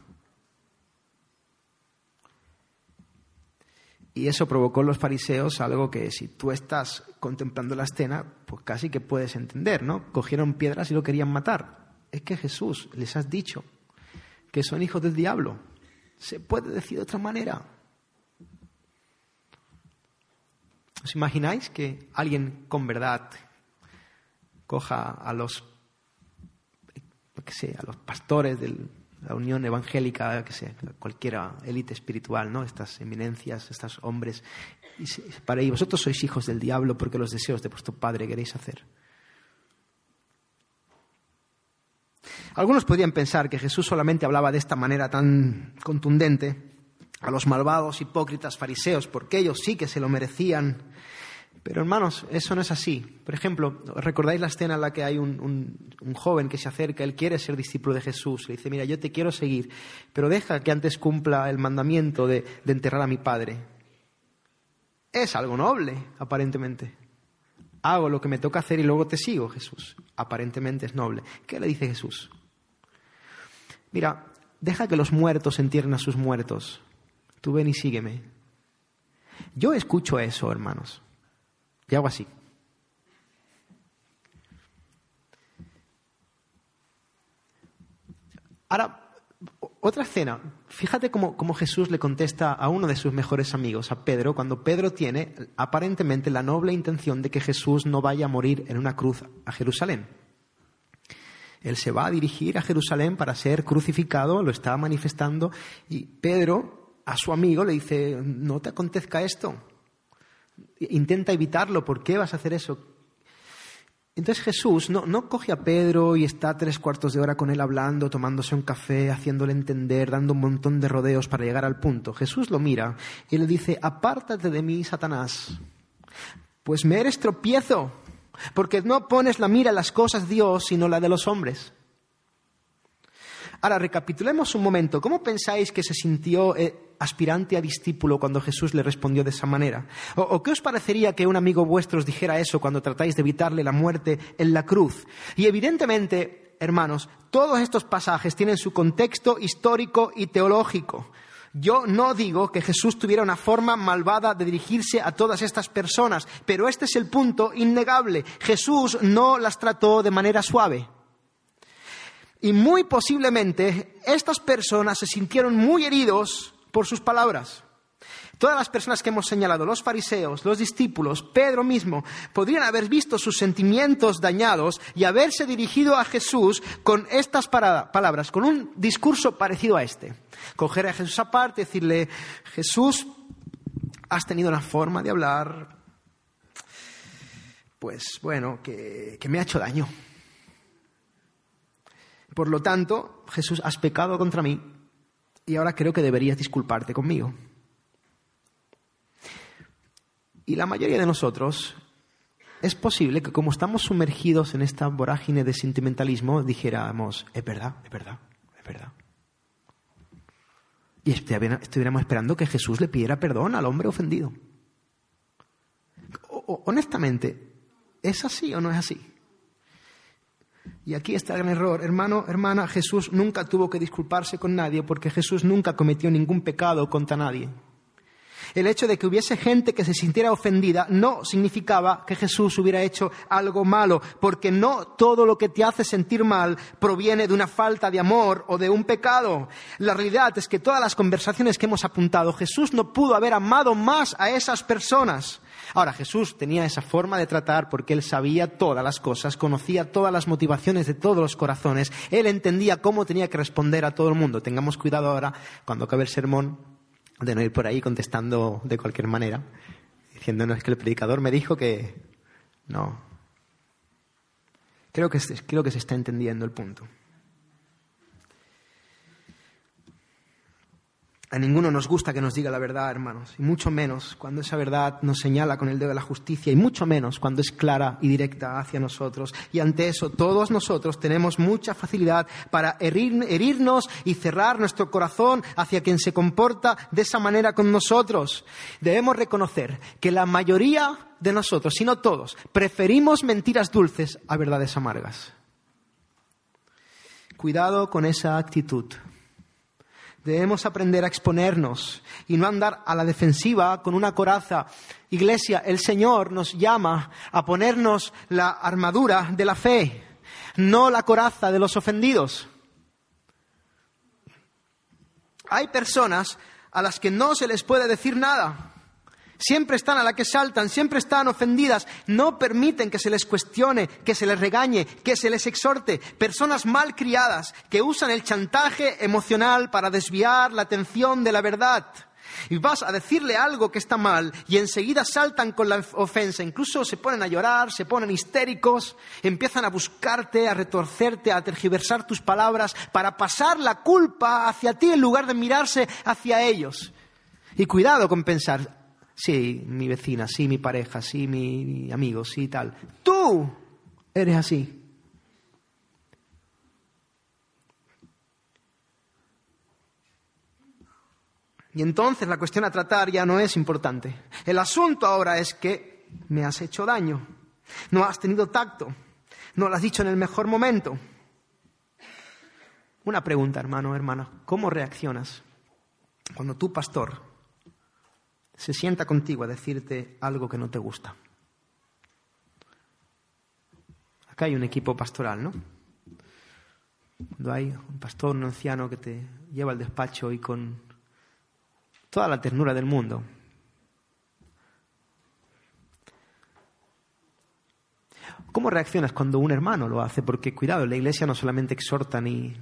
Y eso provocó en los fariseos algo que si tú estás contemplando la escena, pues casi que puedes entender, ¿no? Cogieron piedras y lo querían matar. Es que Jesús les has dicho que son hijos del diablo. Se puede decir de otra manera. ¿Os imagináis que alguien con verdad coja a los, que sé, a los pastores de la Unión Evangélica, que sea, cualquiera élite espiritual, ¿no? Estas eminencias, estos hombres, y para ellos, vosotros sois hijos del diablo porque los deseos de vuestro padre queréis hacer. Algunos podrían pensar que Jesús solamente hablaba de esta manera tan contundente a los malvados, hipócritas, fariseos, porque ellos sí que se lo merecían pero hermanos, eso no es así. Por ejemplo, ¿recordáis la escena en la que hay un, joven que se acerca, él quiere ser discípulo de Jesús, le dice, mira, yo te quiero seguir, pero deja que antes cumpla el mandamiento de, de enterrar a mi padre. Es algo noble, aparentemente. Hago lo que me toca hacer y luego te sigo, Jesús. Aparentemente es noble. ¿Qué le dice Jesús? Mira, deja que los muertos entierren a sus muertos. Tú ven y sígueme. Yo escucho eso, hermanos. Y hago así. Ahora, otra escena. Fíjate cómo, Jesús le contesta a uno de sus mejores amigos, a Pedro, cuando Pedro tiene aparentemente la noble intención de que Jesús no vaya a morir en una cruz a Jerusalén. Él se va a dirigir a Jerusalén para ser crucificado, lo está manifestando, y Pedro a su amigo le dice, no te acontezca esto, intenta evitarlo, ¿por qué vas a hacer eso? Entonces Jesús no, no, coge a Pedro y está tres cuartos de hora con él hablando, tomándose un café, haciéndole entender, dando un montón de rodeos para llegar al punto. Jesús lo mira y le dice, apártate de mí, Satanás, pues me eres tropiezo, porque no pones la mira en las cosas de Dios, sino la de los hombres. Ahora, recapitulemos un momento. ¿Cómo pensáis que se sintió eh, aspirante a discípulo cuando Jesús le respondió de esa manera? ¿O, qué os parecería que un amigo vuestro os dijera eso cuando tratáis de evitarle la muerte en la cruz? Y evidentemente, hermanos, todos estos pasajes tienen su contexto histórico y teológico. Yo no digo que Jesús tuviera una forma malvada de dirigirse a todas estas personas, pero este es el punto innegable. Jesús no las trató de manera suave. Y muy posiblemente estas personas se sintieron muy heridos por sus palabras. Todas las personas que hemos señalado, los fariseos, los discípulos, Pedro mismo, podrían haber visto sus sentimientos dañados y haberse dirigido a Jesús con estas palabras, con un discurso parecido a este. Coger a Jesús aparte decirle, Jesús, has tenido una forma de hablar, pues bueno, que, que me ha hecho daño. Por lo tanto, Jesús, has pecado contra mí y ahora creo que deberías disculparte conmigo. Y la mayoría de nosotros es posible que como estamos sumergidos en esta vorágine de sentimentalismo, dijéramos, es verdad, es verdad, es verdad. Y estuviéramos esperando que Jesús le pidiera perdón al hombre ofendido. honestamente, ¿es así o no es así? Y aquí está el gran error. Hermano, hermana, Jesús nunca tuvo que disculparse con nadie porque Jesús nunca cometió ningún pecado contra nadie. El hecho de que hubiese gente que se sintiera ofendida no significaba que Jesús hubiera hecho algo malo, porque no todo lo que te hace sentir mal proviene de una falta de amor o de un pecado. La realidad es que todas las conversaciones que hemos apuntado, Jesús no pudo haber amado más a esas personas. Ahora, Jesús tenía esa forma de tratar porque él sabía todas las cosas, conocía todas las motivaciones de todos los corazones, él entendía cómo tenía que responder a todo el mundo. Tengamos cuidado ahora, cuando acabe el sermón, de no ir por ahí contestando de cualquier manera, diciéndonos que el predicador me dijo que no. Creo que, creo que se está entendiendo el punto. A ninguno nos gusta que nos diga la verdad, hermanos, y mucho menos cuando esa verdad nos señala con el dedo de la justicia, y mucho menos cuando es clara y directa hacia nosotros. Y ante eso, todos nosotros tenemos mucha facilidad para herirnos y cerrar nuestro corazón hacia quien se comporta de esa manera con nosotros. Debemos reconocer que la mayoría de nosotros, si no todos, preferimos mentiras dulces a verdades amargas. Cuidado con esa actitud. Debemos aprender a exponernos y no andar a la defensiva con una coraza. Iglesia, el Señor nos llama a ponernos la armadura de la fe, no la coraza de los ofendidos. Hay personas a las que no se les puede decir nada siempre están a la que saltan, siempre están ofendidas, no permiten que se les cuestione, que se les regañe, que se les exhorte. Personas mal criadas que usan el chantaje emocional para desviar la atención de la verdad. Y vas a decirle algo que está mal y enseguida saltan con la ofensa, incluso se ponen a llorar, se ponen histéricos, empiezan a buscarte, a retorcerte, a tergiversar tus palabras para pasar la culpa hacia ti en lugar de mirarse hacia ellos. Y cuidado con pensar, Sí, mi vecina, sí, mi pareja, sí, mi amigo, sí, tal. Tú eres así. Y entonces la cuestión a tratar ya no es importante. El asunto ahora es que me has hecho daño, no has tenido tacto, no lo has dicho en el mejor momento. Una pregunta, hermano, hermana. ¿Cómo reaccionas cuando tu pastor se sienta contigo a decirte algo que no te gusta? Acá hay un equipo pastoral, ¿no? Cuando hay un pastor, un anciano que te lleva al despacho y con toda la ternura del mundo. ¿Cómo reaccionas cuando un hermano lo hace? Porque cuidado, la iglesia no solamente exhorta ni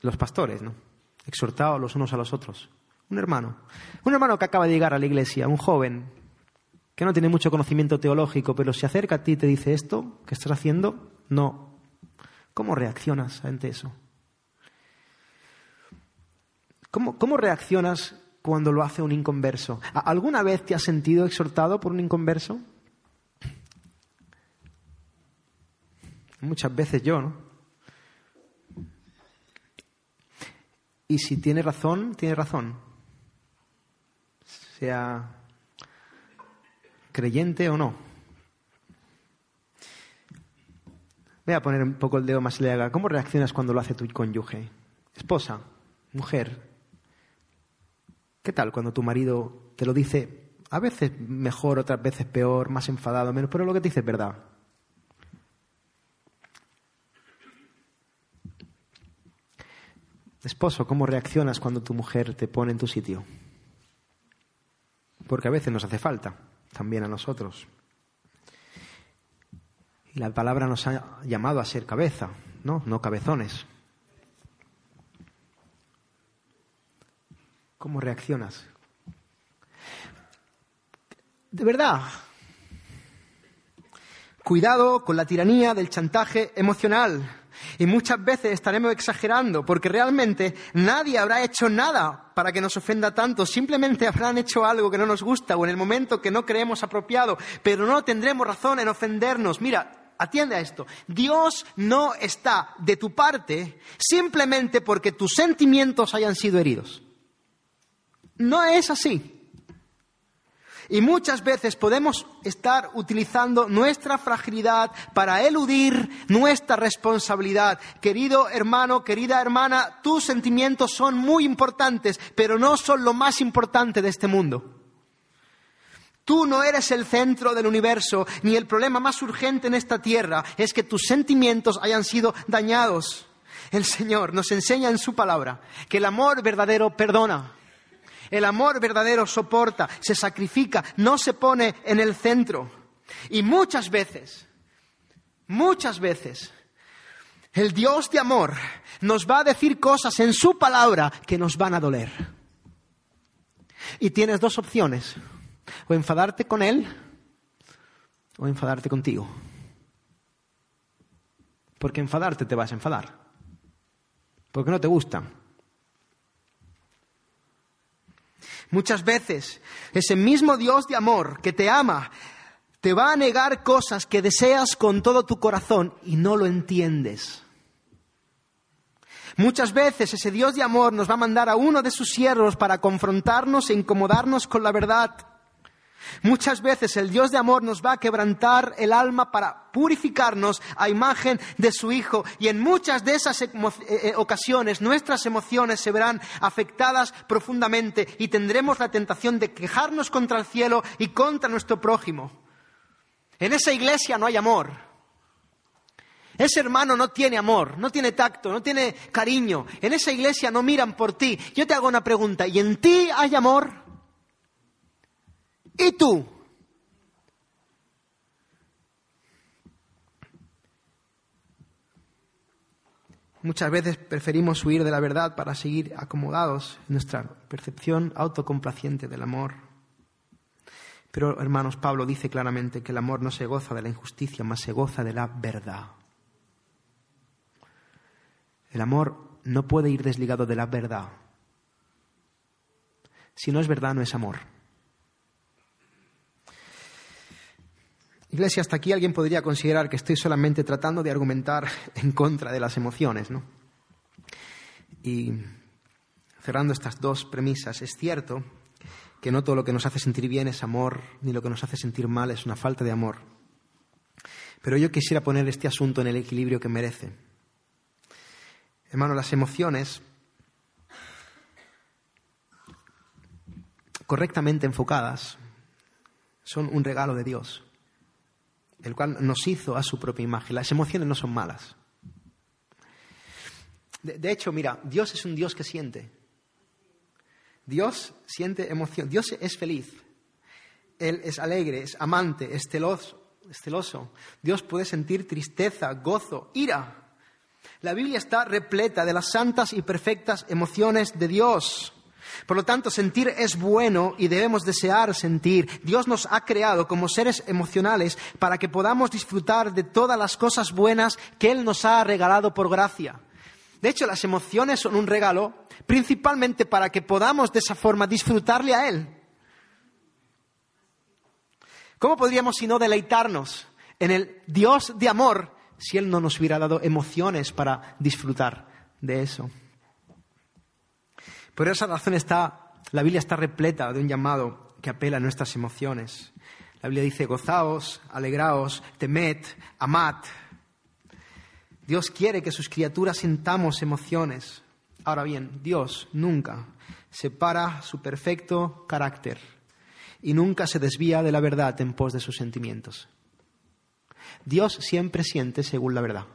los pastores, ¿no? Exhortados los unos a los otros. Un hermano. Un hermano que acaba de llegar a la iglesia, un joven, que no tiene mucho conocimiento teológico, pero se acerca a ti y te dice esto que estás haciendo, no. ¿Cómo reaccionas ante eso? ¿Cómo, reaccionas cuando lo hace un inconverso? ¿Alguna vez te has sentido exhortado por un inconverso? Muchas veces yo, ¿no? Y si tiene razón, tiene razón. Sea creyente o no. Voy a poner un poco el dedo más legal. ¿Cómo reaccionas cuando lo hace tu cónyuge? Esposa, mujer, ¿Qué tal cuando tu marido te lo dice a veces mejor, otras veces peor, más enfadado, menos, pero lo que te dice es verdad? Esposo, ¿cómo reaccionas cuando tu mujer te pone en tu sitio? Porque a veces nos hace falta, también a nosotros. Y la palabra nos ha llamado a ser cabeza, ¿no? No cabezones. ¿Cómo reaccionas? De verdad, cuidado con la tiranía del chantaje emocional. Y muchas veces estaremos exagerando porque realmente nadie habrá hecho nada para que nos ofenda tanto. Simplemente habrán hecho algo que no nos gusta o en el momento que no creemos apropiado. Pero no tendremos razón en ofendernos. Mira, atiende a esto. Dios no está de tu parte simplemente porque tus sentimientos hayan sido heridos. No es así. Y muchas veces podemos estar utilizando nuestra fragilidad para eludir nuestra responsabilidad. Querido hermano, querida hermana, tus sentimientos son muy importantes, pero no son lo más importante de este mundo. Tú no eres el centro del universo, ni el problema más urgente en esta tierra es que tus sentimientos hayan sido dañados. El Señor nos enseña en su palabra que el amor verdadero perdona. El amor verdadero soporta, se sacrifica, no se pone en el centro. Y muchas veces, muchas veces, el Dios de amor nos va a decir cosas en su palabra que nos van a doler. Y tienes dos opciones, o enfadarte con Él o enfadarte contigo. Porque enfadarte te vas a enfadar, porque no te gusta, Muchas veces ese mismo Dios de amor que te ama te va a negar cosas que deseas con todo tu corazón y no lo entiendes. Muchas veces ese Dios de amor nos va a mandar a uno de sus siervos para confrontarnos e incomodarnos con la verdad. Muchas veces el Dios de amor nos va a quebrantar el alma para purificarnos a imagen de su Hijo y en muchas de esas eh, eh, ocasiones nuestras emociones se verán afectadas profundamente y tendremos la tentación de quejarnos contra el cielo y contra nuestro prójimo. En esa iglesia no hay amor. Ese hermano no tiene amor, no tiene tacto, no tiene cariño. En esa iglesia no miran por ti. Yo te hago una pregunta, ¿y en ti hay amor? ¿Y tú? Muchas veces preferimos huir de la verdad para seguir acomodados en nuestra percepción autocomplaciente del amor. Pero, hermanos, Pablo dice claramente que el amor no se goza de la injusticia, más se goza de la verdad. El amor no puede ir desligado de la verdad. Si no es verdad, no es amor. Iglesia, hasta aquí alguien podría considerar que estoy solamente tratando de argumentar en contra de las emociones, ¿no? Y cerrando estas dos premisas, es cierto que no todo lo que nos hace sentir bien es amor, ni lo que nos hace sentir mal es una falta de amor. Pero yo quisiera poner este asunto en el equilibrio que merece. Hermano, las emociones correctamente enfocadas son un regalo de Dios, el cual nos hizo a su propia imagen. Las emociones no son malas. De, hecho, mira, Dios es un Dios que siente. Dios siente emoción. Dios es feliz. Él es alegre, es amante, es celoso, es celoso. Dios puede sentir tristeza, gozo, ira. La Biblia está repleta de las santas y perfectas emociones de Dios. Por lo tanto, sentir es bueno y debemos desear sentir. Dios nos ha creado como seres emocionales para que podamos disfrutar de todas las cosas buenas que Él nos ha regalado por gracia. De hecho, las emociones son un regalo principalmente para que podamos de esa forma disfrutarle a Él. ¿Cómo podríamos sino deleitarnos en el Dios de amor si Él no nos hubiera dado emociones para disfrutar de eso. Por esa razón está, la Biblia está repleta de un llamado que apela a nuestras emociones. La Biblia dice, gozaos, alegraos, temed, amad. Dios quiere que sus criaturas sintamos emociones. Ahora bien, Dios nunca separa su perfecto carácter y nunca se desvía de la verdad en pos de sus sentimientos. Dios siempre siente según la verdad.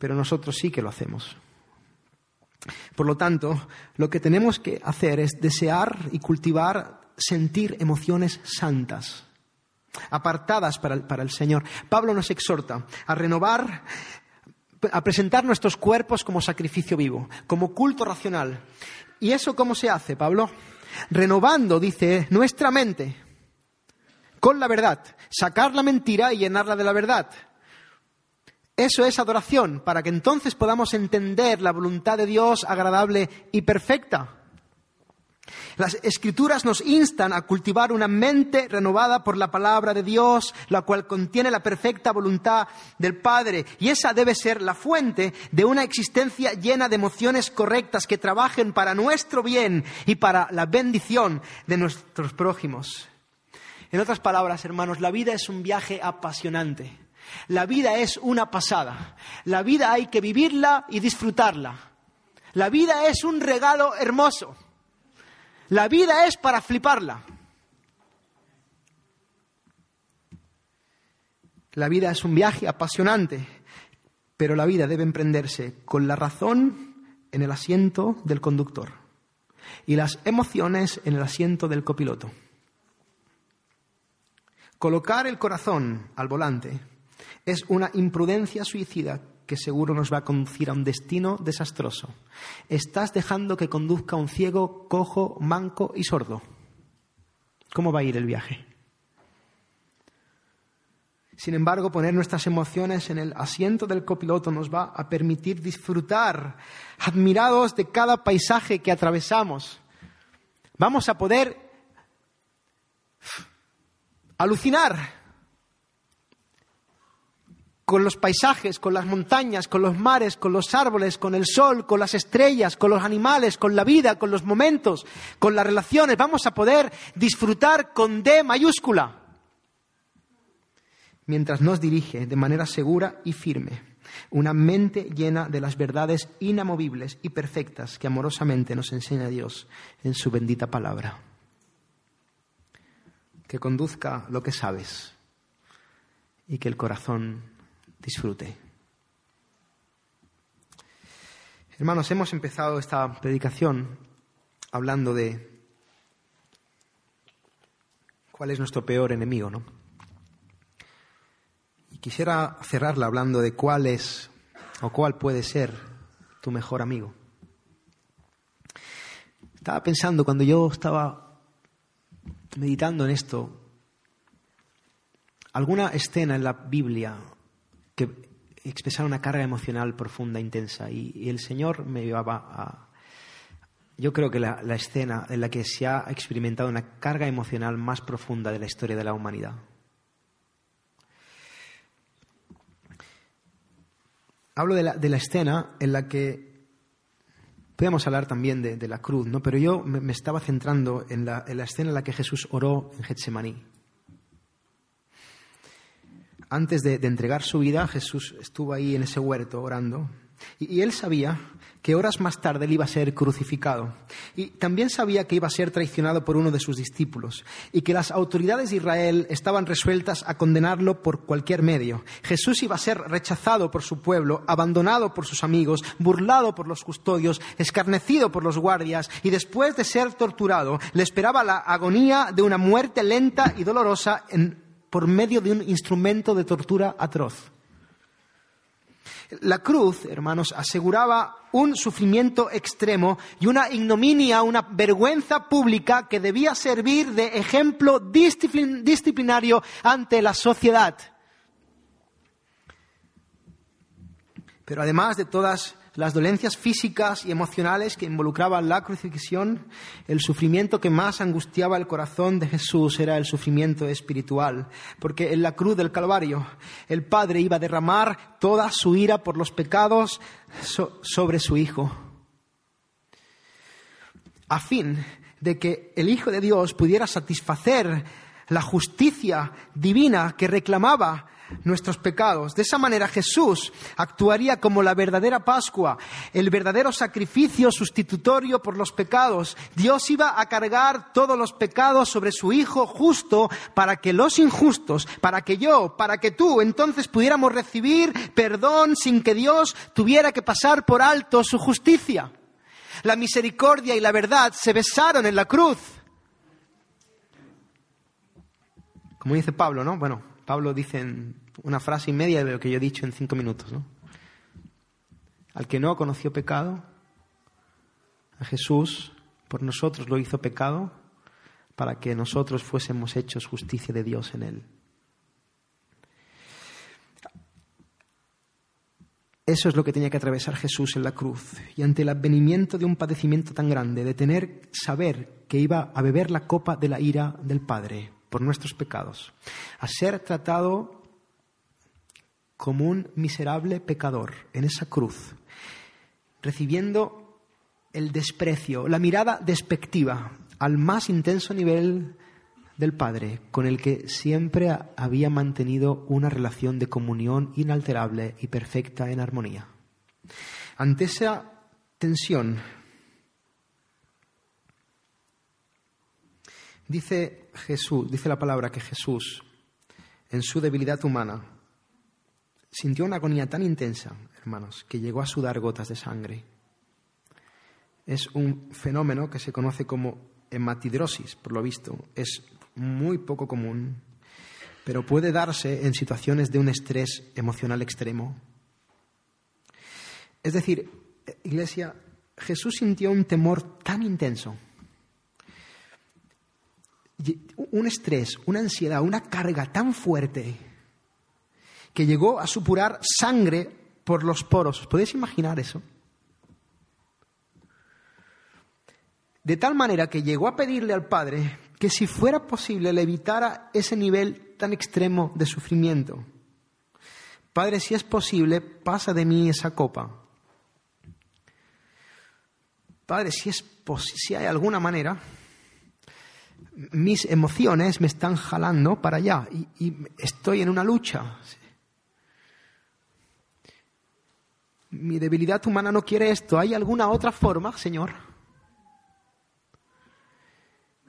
Pero nosotros sí que lo hacemos. Por lo tanto, lo que tenemos que hacer es desear y cultivar, sentir emociones santas, apartadas para el, Señor. Pablo nos exhorta a renovar, a presentar nuestros cuerpos como sacrificio vivo, como culto racional. ¿Y eso cómo se hace, Pablo? Renovando, dice, nuestra mente con la verdad, sacar la mentira y llenarla de la verdad. Eso es adoración, para que entonces podamos entender la voluntad de Dios agradable y perfecta. Las escrituras nos instan a cultivar una mente renovada por la palabra de Dios, la cual contiene la perfecta voluntad del Padre. Y esa debe ser la fuente de una existencia llena de emociones correctas que trabajen para nuestro bien y para la bendición de nuestros prójimos. En otras palabras, hermanos, la vida es un viaje apasionante. La vida es una pasada. La vida hay que vivirla y disfrutarla. La vida es un regalo hermoso. La vida es para fliparla. La vida es un viaje apasionante, pero la vida debe emprenderse con la razón en el asiento del conductor y las emociones en el asiento del copiloto. Colocar el corazón al volante es una imprudencia suicida que seguro nos va a conducir a un destino desastroso. Estás dejando que conduzca un ciego, cojo, manco y sordo. ¿Cómo va a ir el viaje? Sin embargo, poner nuestras emociones en el asiento del copiloto nos va a permitir disfrutar, admirados de cada paisaje que atravesamos. Vamos a poder alucinar con los paisajes, con las montañas, con los mares, con los árboles, con el sol, con las estrellas, con los animales, con la vida, con los momentos, con las relaciones. Vamos a poder disfrutar con D mayúscula mientras nos dirige de manera segura y firme una mente llena de las verdades inamovibles y perfectas que amorosamente nos enseña Dios en su bendita palabra que conduzca lo que sabes y que el corazón disfrute. Hermanos, hemos empezado esta predicación hablando de cuál es nuestro peor enemigo, ¿no? Y quisiera cerrarla hablando de cuál es o cuál puede ser tu mejor amigo. Estaba pensando cuando yo estaba meditando en esto, alguna escena en la Biblia que expresara una carga emocional profunda, intensa, y, el Señor me llevaba a... Yo creo que la, la escena en la que se ha experimentado una carga emocional más profunda de la historia de la humanidad. Hablo de la, de la, escena en la que Podemos hablar también de, la cruz, ¿no? pero yo me, estaba centrando en la, escena en la que Jesús oró en Getsemaní. Antes de, entregar su vida, Jesús estuvo ahí en ese huerto orando. Y él sabía que horas más tarde él iba a ser crucificado. Y también sabía que iba a ser traicionado por uno de sus discípulos y que las autoridades de Israel estaban resueltas a condenarlo por cualquier medio. Jesús iba a ser rechazado por su pueblo, abandonado por sus amigos, burlado por los custodios, escarnecido por los guardias y después de ser torturado le esperaba la agonía de una muerte lenta y dolorosa en- por medio de un instrumento de tortura atroz. La cruz, hermanos, aseguraba un sufrimiento extremo y una ignominia, una vergüenza pública que debía servir de ejemplo disciplin- disciplinario ante la sociedad. Pero además de todas las dolencias físicas y emocionales que involucraban la crucifixión, el sufrimiento que más angustiaba el corazón de Jesús era el sufrimiento espiritual, porque en la cruz del Calvario el Padre iba a derramar toda su ira por los pecados so- sobre su Hijo, a fin de que el Hijo de Dios pudiera satisfacer la justicia divina que reclamaba nuestros pecados. De esa manera Jesús actuaría como la verdadera Pascua, el verdadero sacrificio sustitutorio por los pecados. Dios iba a cargar todos los pecados sobre su Hijo justo para que los injustos, para que yo, para que tú entonces pudiéramos recibir perdón sin que Dios tuviera que pasar por alto su justicia. La misericordia y la verdad se besaron en la cruz. Como dice Pablo, ¿no? Bueno, Pablo dice en una frase y media de lo que yo he dicho en cinco minutos, ¿no? Al que no conoció pecado, a Jesús por nosotros lo hizo pecado para que nosotros fuésemos hechos justicia de Dios en él. Eso es lo que tenía que atravesar Jesús en la cruz. Y ante el advenimiento de un padecimiento tan grande, de tener saber que iba a beber la copa de la ira del Padre por nuestros pecados, a ser tratado como un miserable pecador en esa cruz, recibiendo el desprecio, la mirada despectiva al más intenso nivel del Padre, con el que siempre había mantenido una relación de comunión inalterable y perfecta en armonía. Ante esa tensión, dice Jesús, dice la palabra que Jesús, en su debilidad humana, sintió una agonía tan intensa, hermanos, que llegó a sudar gotas de sangre. Es un fenómeno que se conoce como hematidrosis, por lo visto. Es muy poco común, pero puede darse en situaciones de un estrés emocional extremo. Es decir, eh, Iglesia, Jesús sintió un temor tan intenso, un estrés, una ansiedad, una carga tan fuerte, que llegó a supurar sangre por los poros. ¿Os podéis imaginar eso? De tal manera que llegó a pedirle al Padre que si fuera posible le evitara ese nivel tan extremo de sufrimiento. Padre, si es posible, pasa de mí esa copa. Padre, si, es si hay alguna manera, mis emociones me están jalando para allá y, estoy en una lucha. Mi debilidad humana no quiere esto. ¿Hay alguna otra forma, Señor?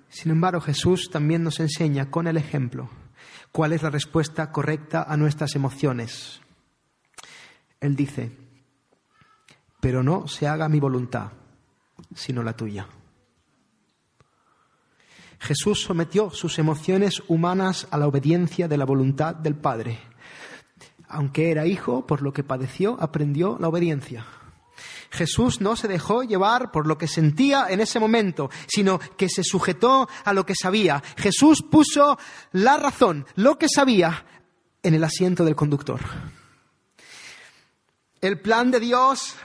Sin embargo, Jesús también nos enseña con el ejemplo cuál es la respuesta correcta a nuestras emociones. Él dice, pero no se haga mi voluntad, sino la tuya. Jesús sometió sus emociones humanas a la obediencia de la voluntad del Padre. Aunque era hijo, por lo que padeció, aprendió la obediencia. Jesús no se dejó llevar por lo que sentía en ese momento, sino que se sujetó a lo que sabía. Jesús puso la razón, lo que sabía, en el asiento del conductor. El plan de Dios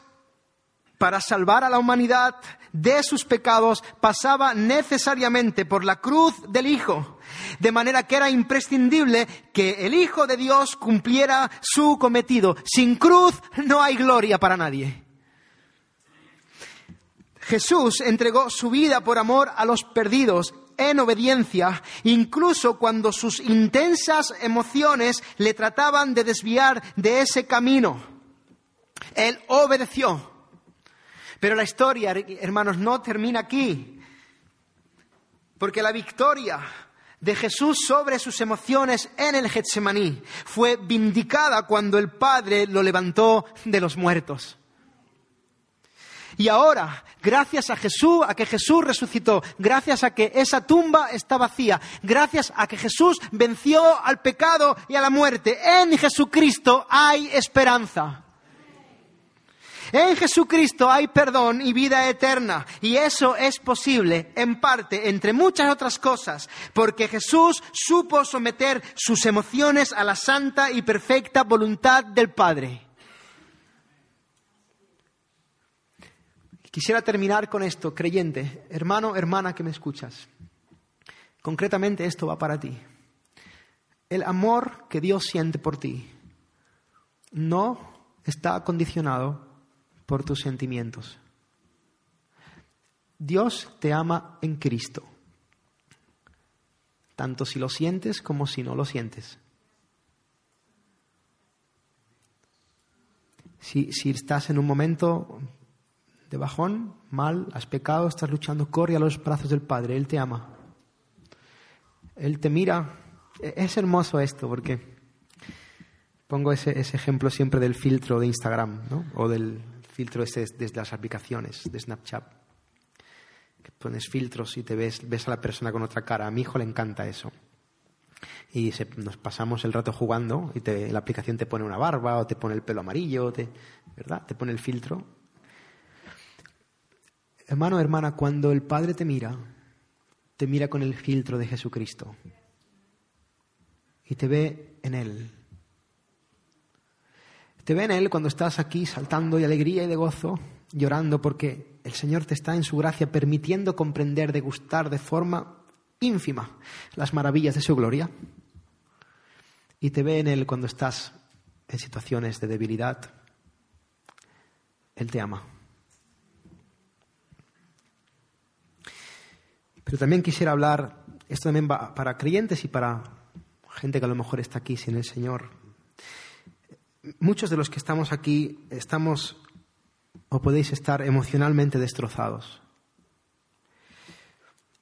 para salvar a la humanidad de sus pecados pasaba necesariamente por la cruz del Hijo, de manera que era imprescindible que el Hijo de Dios cumpliera su cometido. Sin cruz no hay gloria para nadie. Jesús entregó su vida por amor a los perdidos. en obediencia, incluso cuando sus intensas emociones le trataban de desviar de ese camino. Él obedeció. Pero la historia, hermanos, no termina aquí. Porque la victoria de Jesús sobre sus emociones en el Getsemaní fue vindicada cuando el Padre lo levantó de los muertos. Y ahora, gracias a Jesús, a que Jesús resucitó, gracias a que esa tumba está vacía, gracias a que Jesús venció al pecado y a la muerte, en Jesucristo hay esperanza. En Jesucristo hay perdón y vida eterna. Y eso es posible, en parte, entre muchas otras cosas, porque Jesús supo someter sus emociones a la santa y perfecta voluntad del Padre. Quisiera terminar con esto, creyente, hermano, hermana que me escuchas. Concretamente esto va para ti. El amor que Dios siente por ti no está condicionado por tus sentimientos. Dios te ama en Cristo, tanto si lo sientes como si no lo sientes. Si, si estás en un momento de bajón, mal, has pecado, estás luchando, corre a los brazos del Padre, Él te ama. Él te mira. E, es hermoso esto porque pongo ese, ese ejemplo siempre del filtro de Instagram ¿no? o del filtro este desde las aplicaciones de Snapchat. Que pones filtros y te ves, ves a la persona con otra cara. A mi hijo le encanta eso. Y nos pasamos el rato jugando y la aplicación te pone una barba o te pone el pelo amarillo, te, ¿verdad? Te pone el filtro. Hermano, hermana, cuando el Padre te mira, te mira con el filtro de Jesucristo y te ve en Él te ven Él cuando estás aquí saltando de alegría y de gozo, llorando porque el Señor te está en su gracia permitiendo comprender, degustar de forma ínfima las maravillas de su gloria. Y te ve en Él cuando estás en situaciones de debilidad. Él te ama. Pero también quisiera hablar, esto también va para creyentes y para gente que a lo mejor está aquí sin el Señor, muchos de los que estamos aquí estamos o podéis estar emocionalmente destrozados.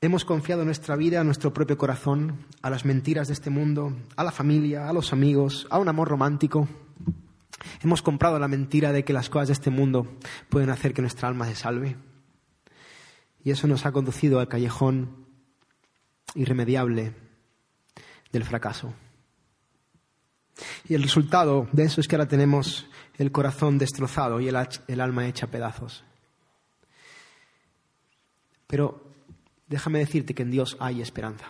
Hemos confiado nuestra vida a nuestro propio corazón, a las mentiras de este mundo, a la familia, a los amigos, a un amor romántico. Hemos comprado la mentira de que las cosas de este mundo pueden hacer que nuestra alma se salve. Y eso nos ha conducido al callejón irremediable del fracaso. Y el resultado de eso es que ahora tenemos el corazón destrozado y el, alma hecha pedazos. Pero déjame decirte que en Dios hay esperanza.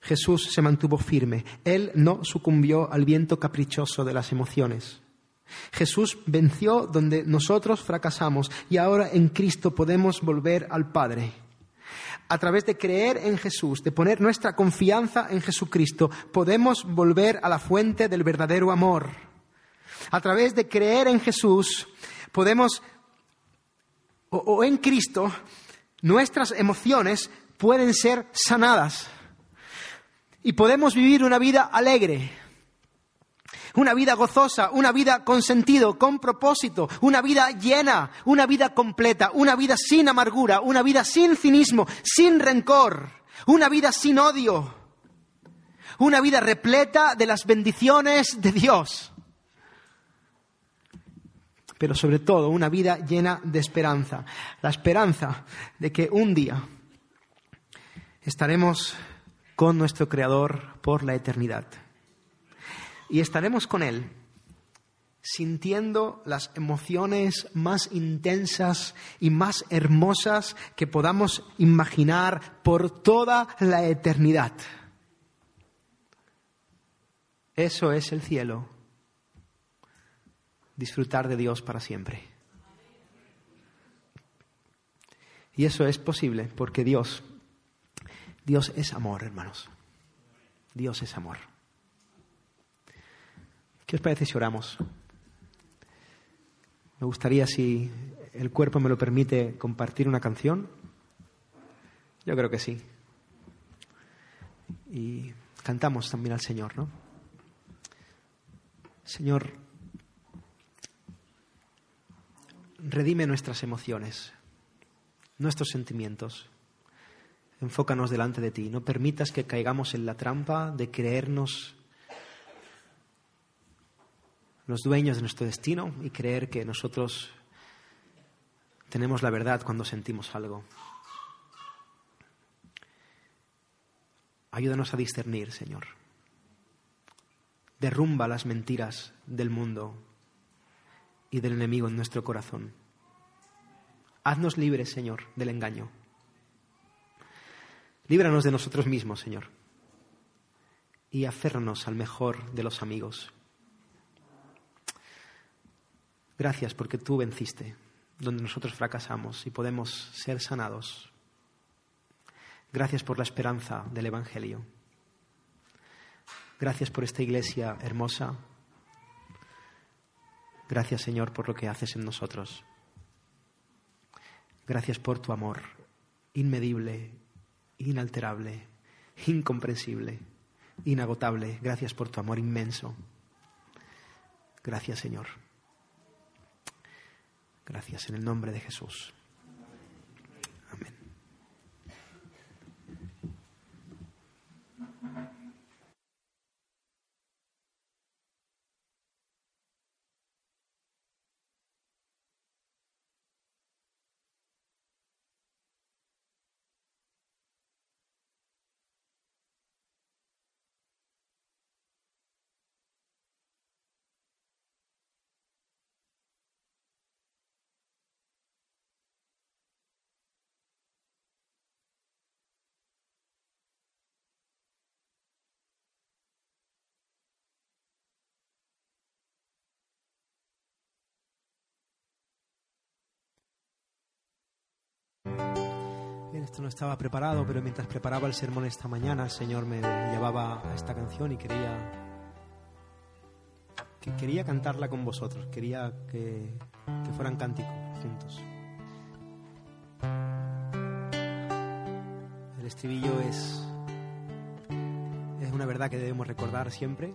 Jesús se mantuvo firme. Él no sucumbió al viento caprichoso de las emociones. Jesús venció donde nosotros fracasamos y ahora en Cristo podemos volver al Padre a través de creer en Jesús, de poner nuestra confianza en Jesucristo, podemos volver a la fuente del verdadero amor. A través de creer en Jesús, podemos, o, en Cristo, nuestras emociones pueden ser sanadas y podemos vivir una vida alegre, una vida gozosa, una vida con sentido, con propósito, una vida llena, una vida completa, una vida sin amargura, una vida sin cinismo, sin rencor, una vida sin odio, una vida repleta de las bendiciones de Dios. Pero sobre todo una vida llena de esperanza, la esperanza de que un día estaremos con nuestro Creador por la eternidad y estaremos con Él sintiendo las emociones más intensas y más hermosas que podamos imaginar por toda la eternidad. Eso es el cielo, disfrutar de Dios para siempre. Y eso es posible porque Dios, Dios es amor, hermanos. Dios es amor. ¿Qué os parece si oramos? Me gustaría, si el cuerpo me lo permite, compartir una canción Yo creo que sí. Y cantamos también al Señor, ¿no? Señor, redime nuestras emociones, nuestros sentimientos. Enfócanos delante de ti. No permitas que caigamos en la trampa de creernos los dueños de nuestro destino y creer que nosotros tenemos la verdad cuando sentimos algo. Ayúdanos a discernir, Señor. Derrumba las mentiras del mundo y del enemigo en nuestro corazón. Haznos libres, Señor, del engaño. Líbranos de nosotros mismos, Señor, y aférranos al mejor de los amigos. Gracias porque tú venciste donde nosotros fracasamos y podemos ser sanados. Gracias por la esperanza del Evangelio. Gracias por esta iglesia hermosa. Gracias Señor por lo que haces en nosotros. Gracias por tu amor inmedible, inalterable, incomprensible, inagotable. Gracias por tu amor inmenso. Gracias Señor. Gracias en el nombre de Jesús. Esto no estaba preparado, pero mientras preparaba el sermón esta mañana, el Señor me llevaba a esta canción y quería que quería cantarla con vosotros, quería que, que fueran cánticos juntos. El estribillo es es una verdad que debemos recordar siempre.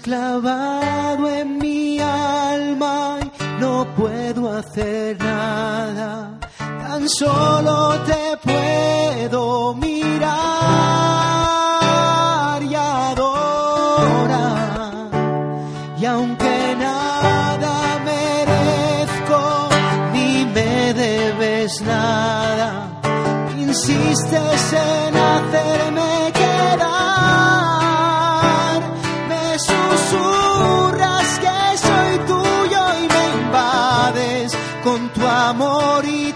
Clavado en mi alma y no puedo hacer nada, tan solo te puedo mirar y adorar. Y aunque nada merezco ni me debes nada, insistes en hacerme amor y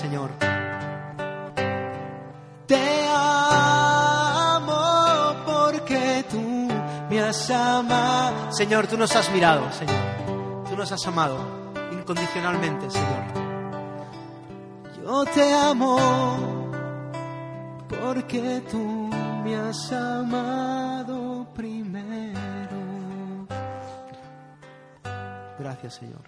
Señor. Te amo porque tú me has amado. Señor, tú nos has mirado, Señor. Tú nos has amado incondicionalmente, Señor. Yo te amo porque tú me has amado primero. Gracias, Señor.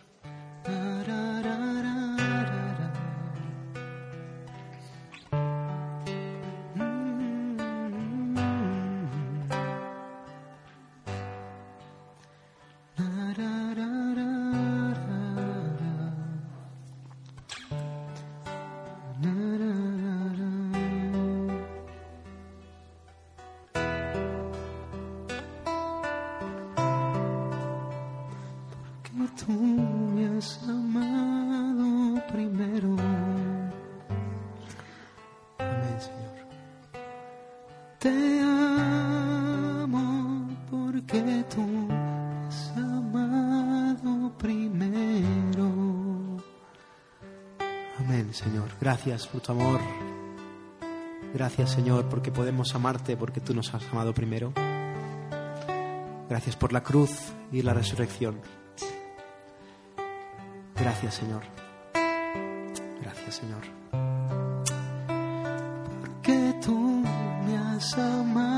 Gracias por tu amor. Gracias, Señor, porque podemos amarte porque tú nos has amado primero. Gracias por la cruz y la resurrección. Gracias, Señor. Gracias, Señor. Que tú me has amado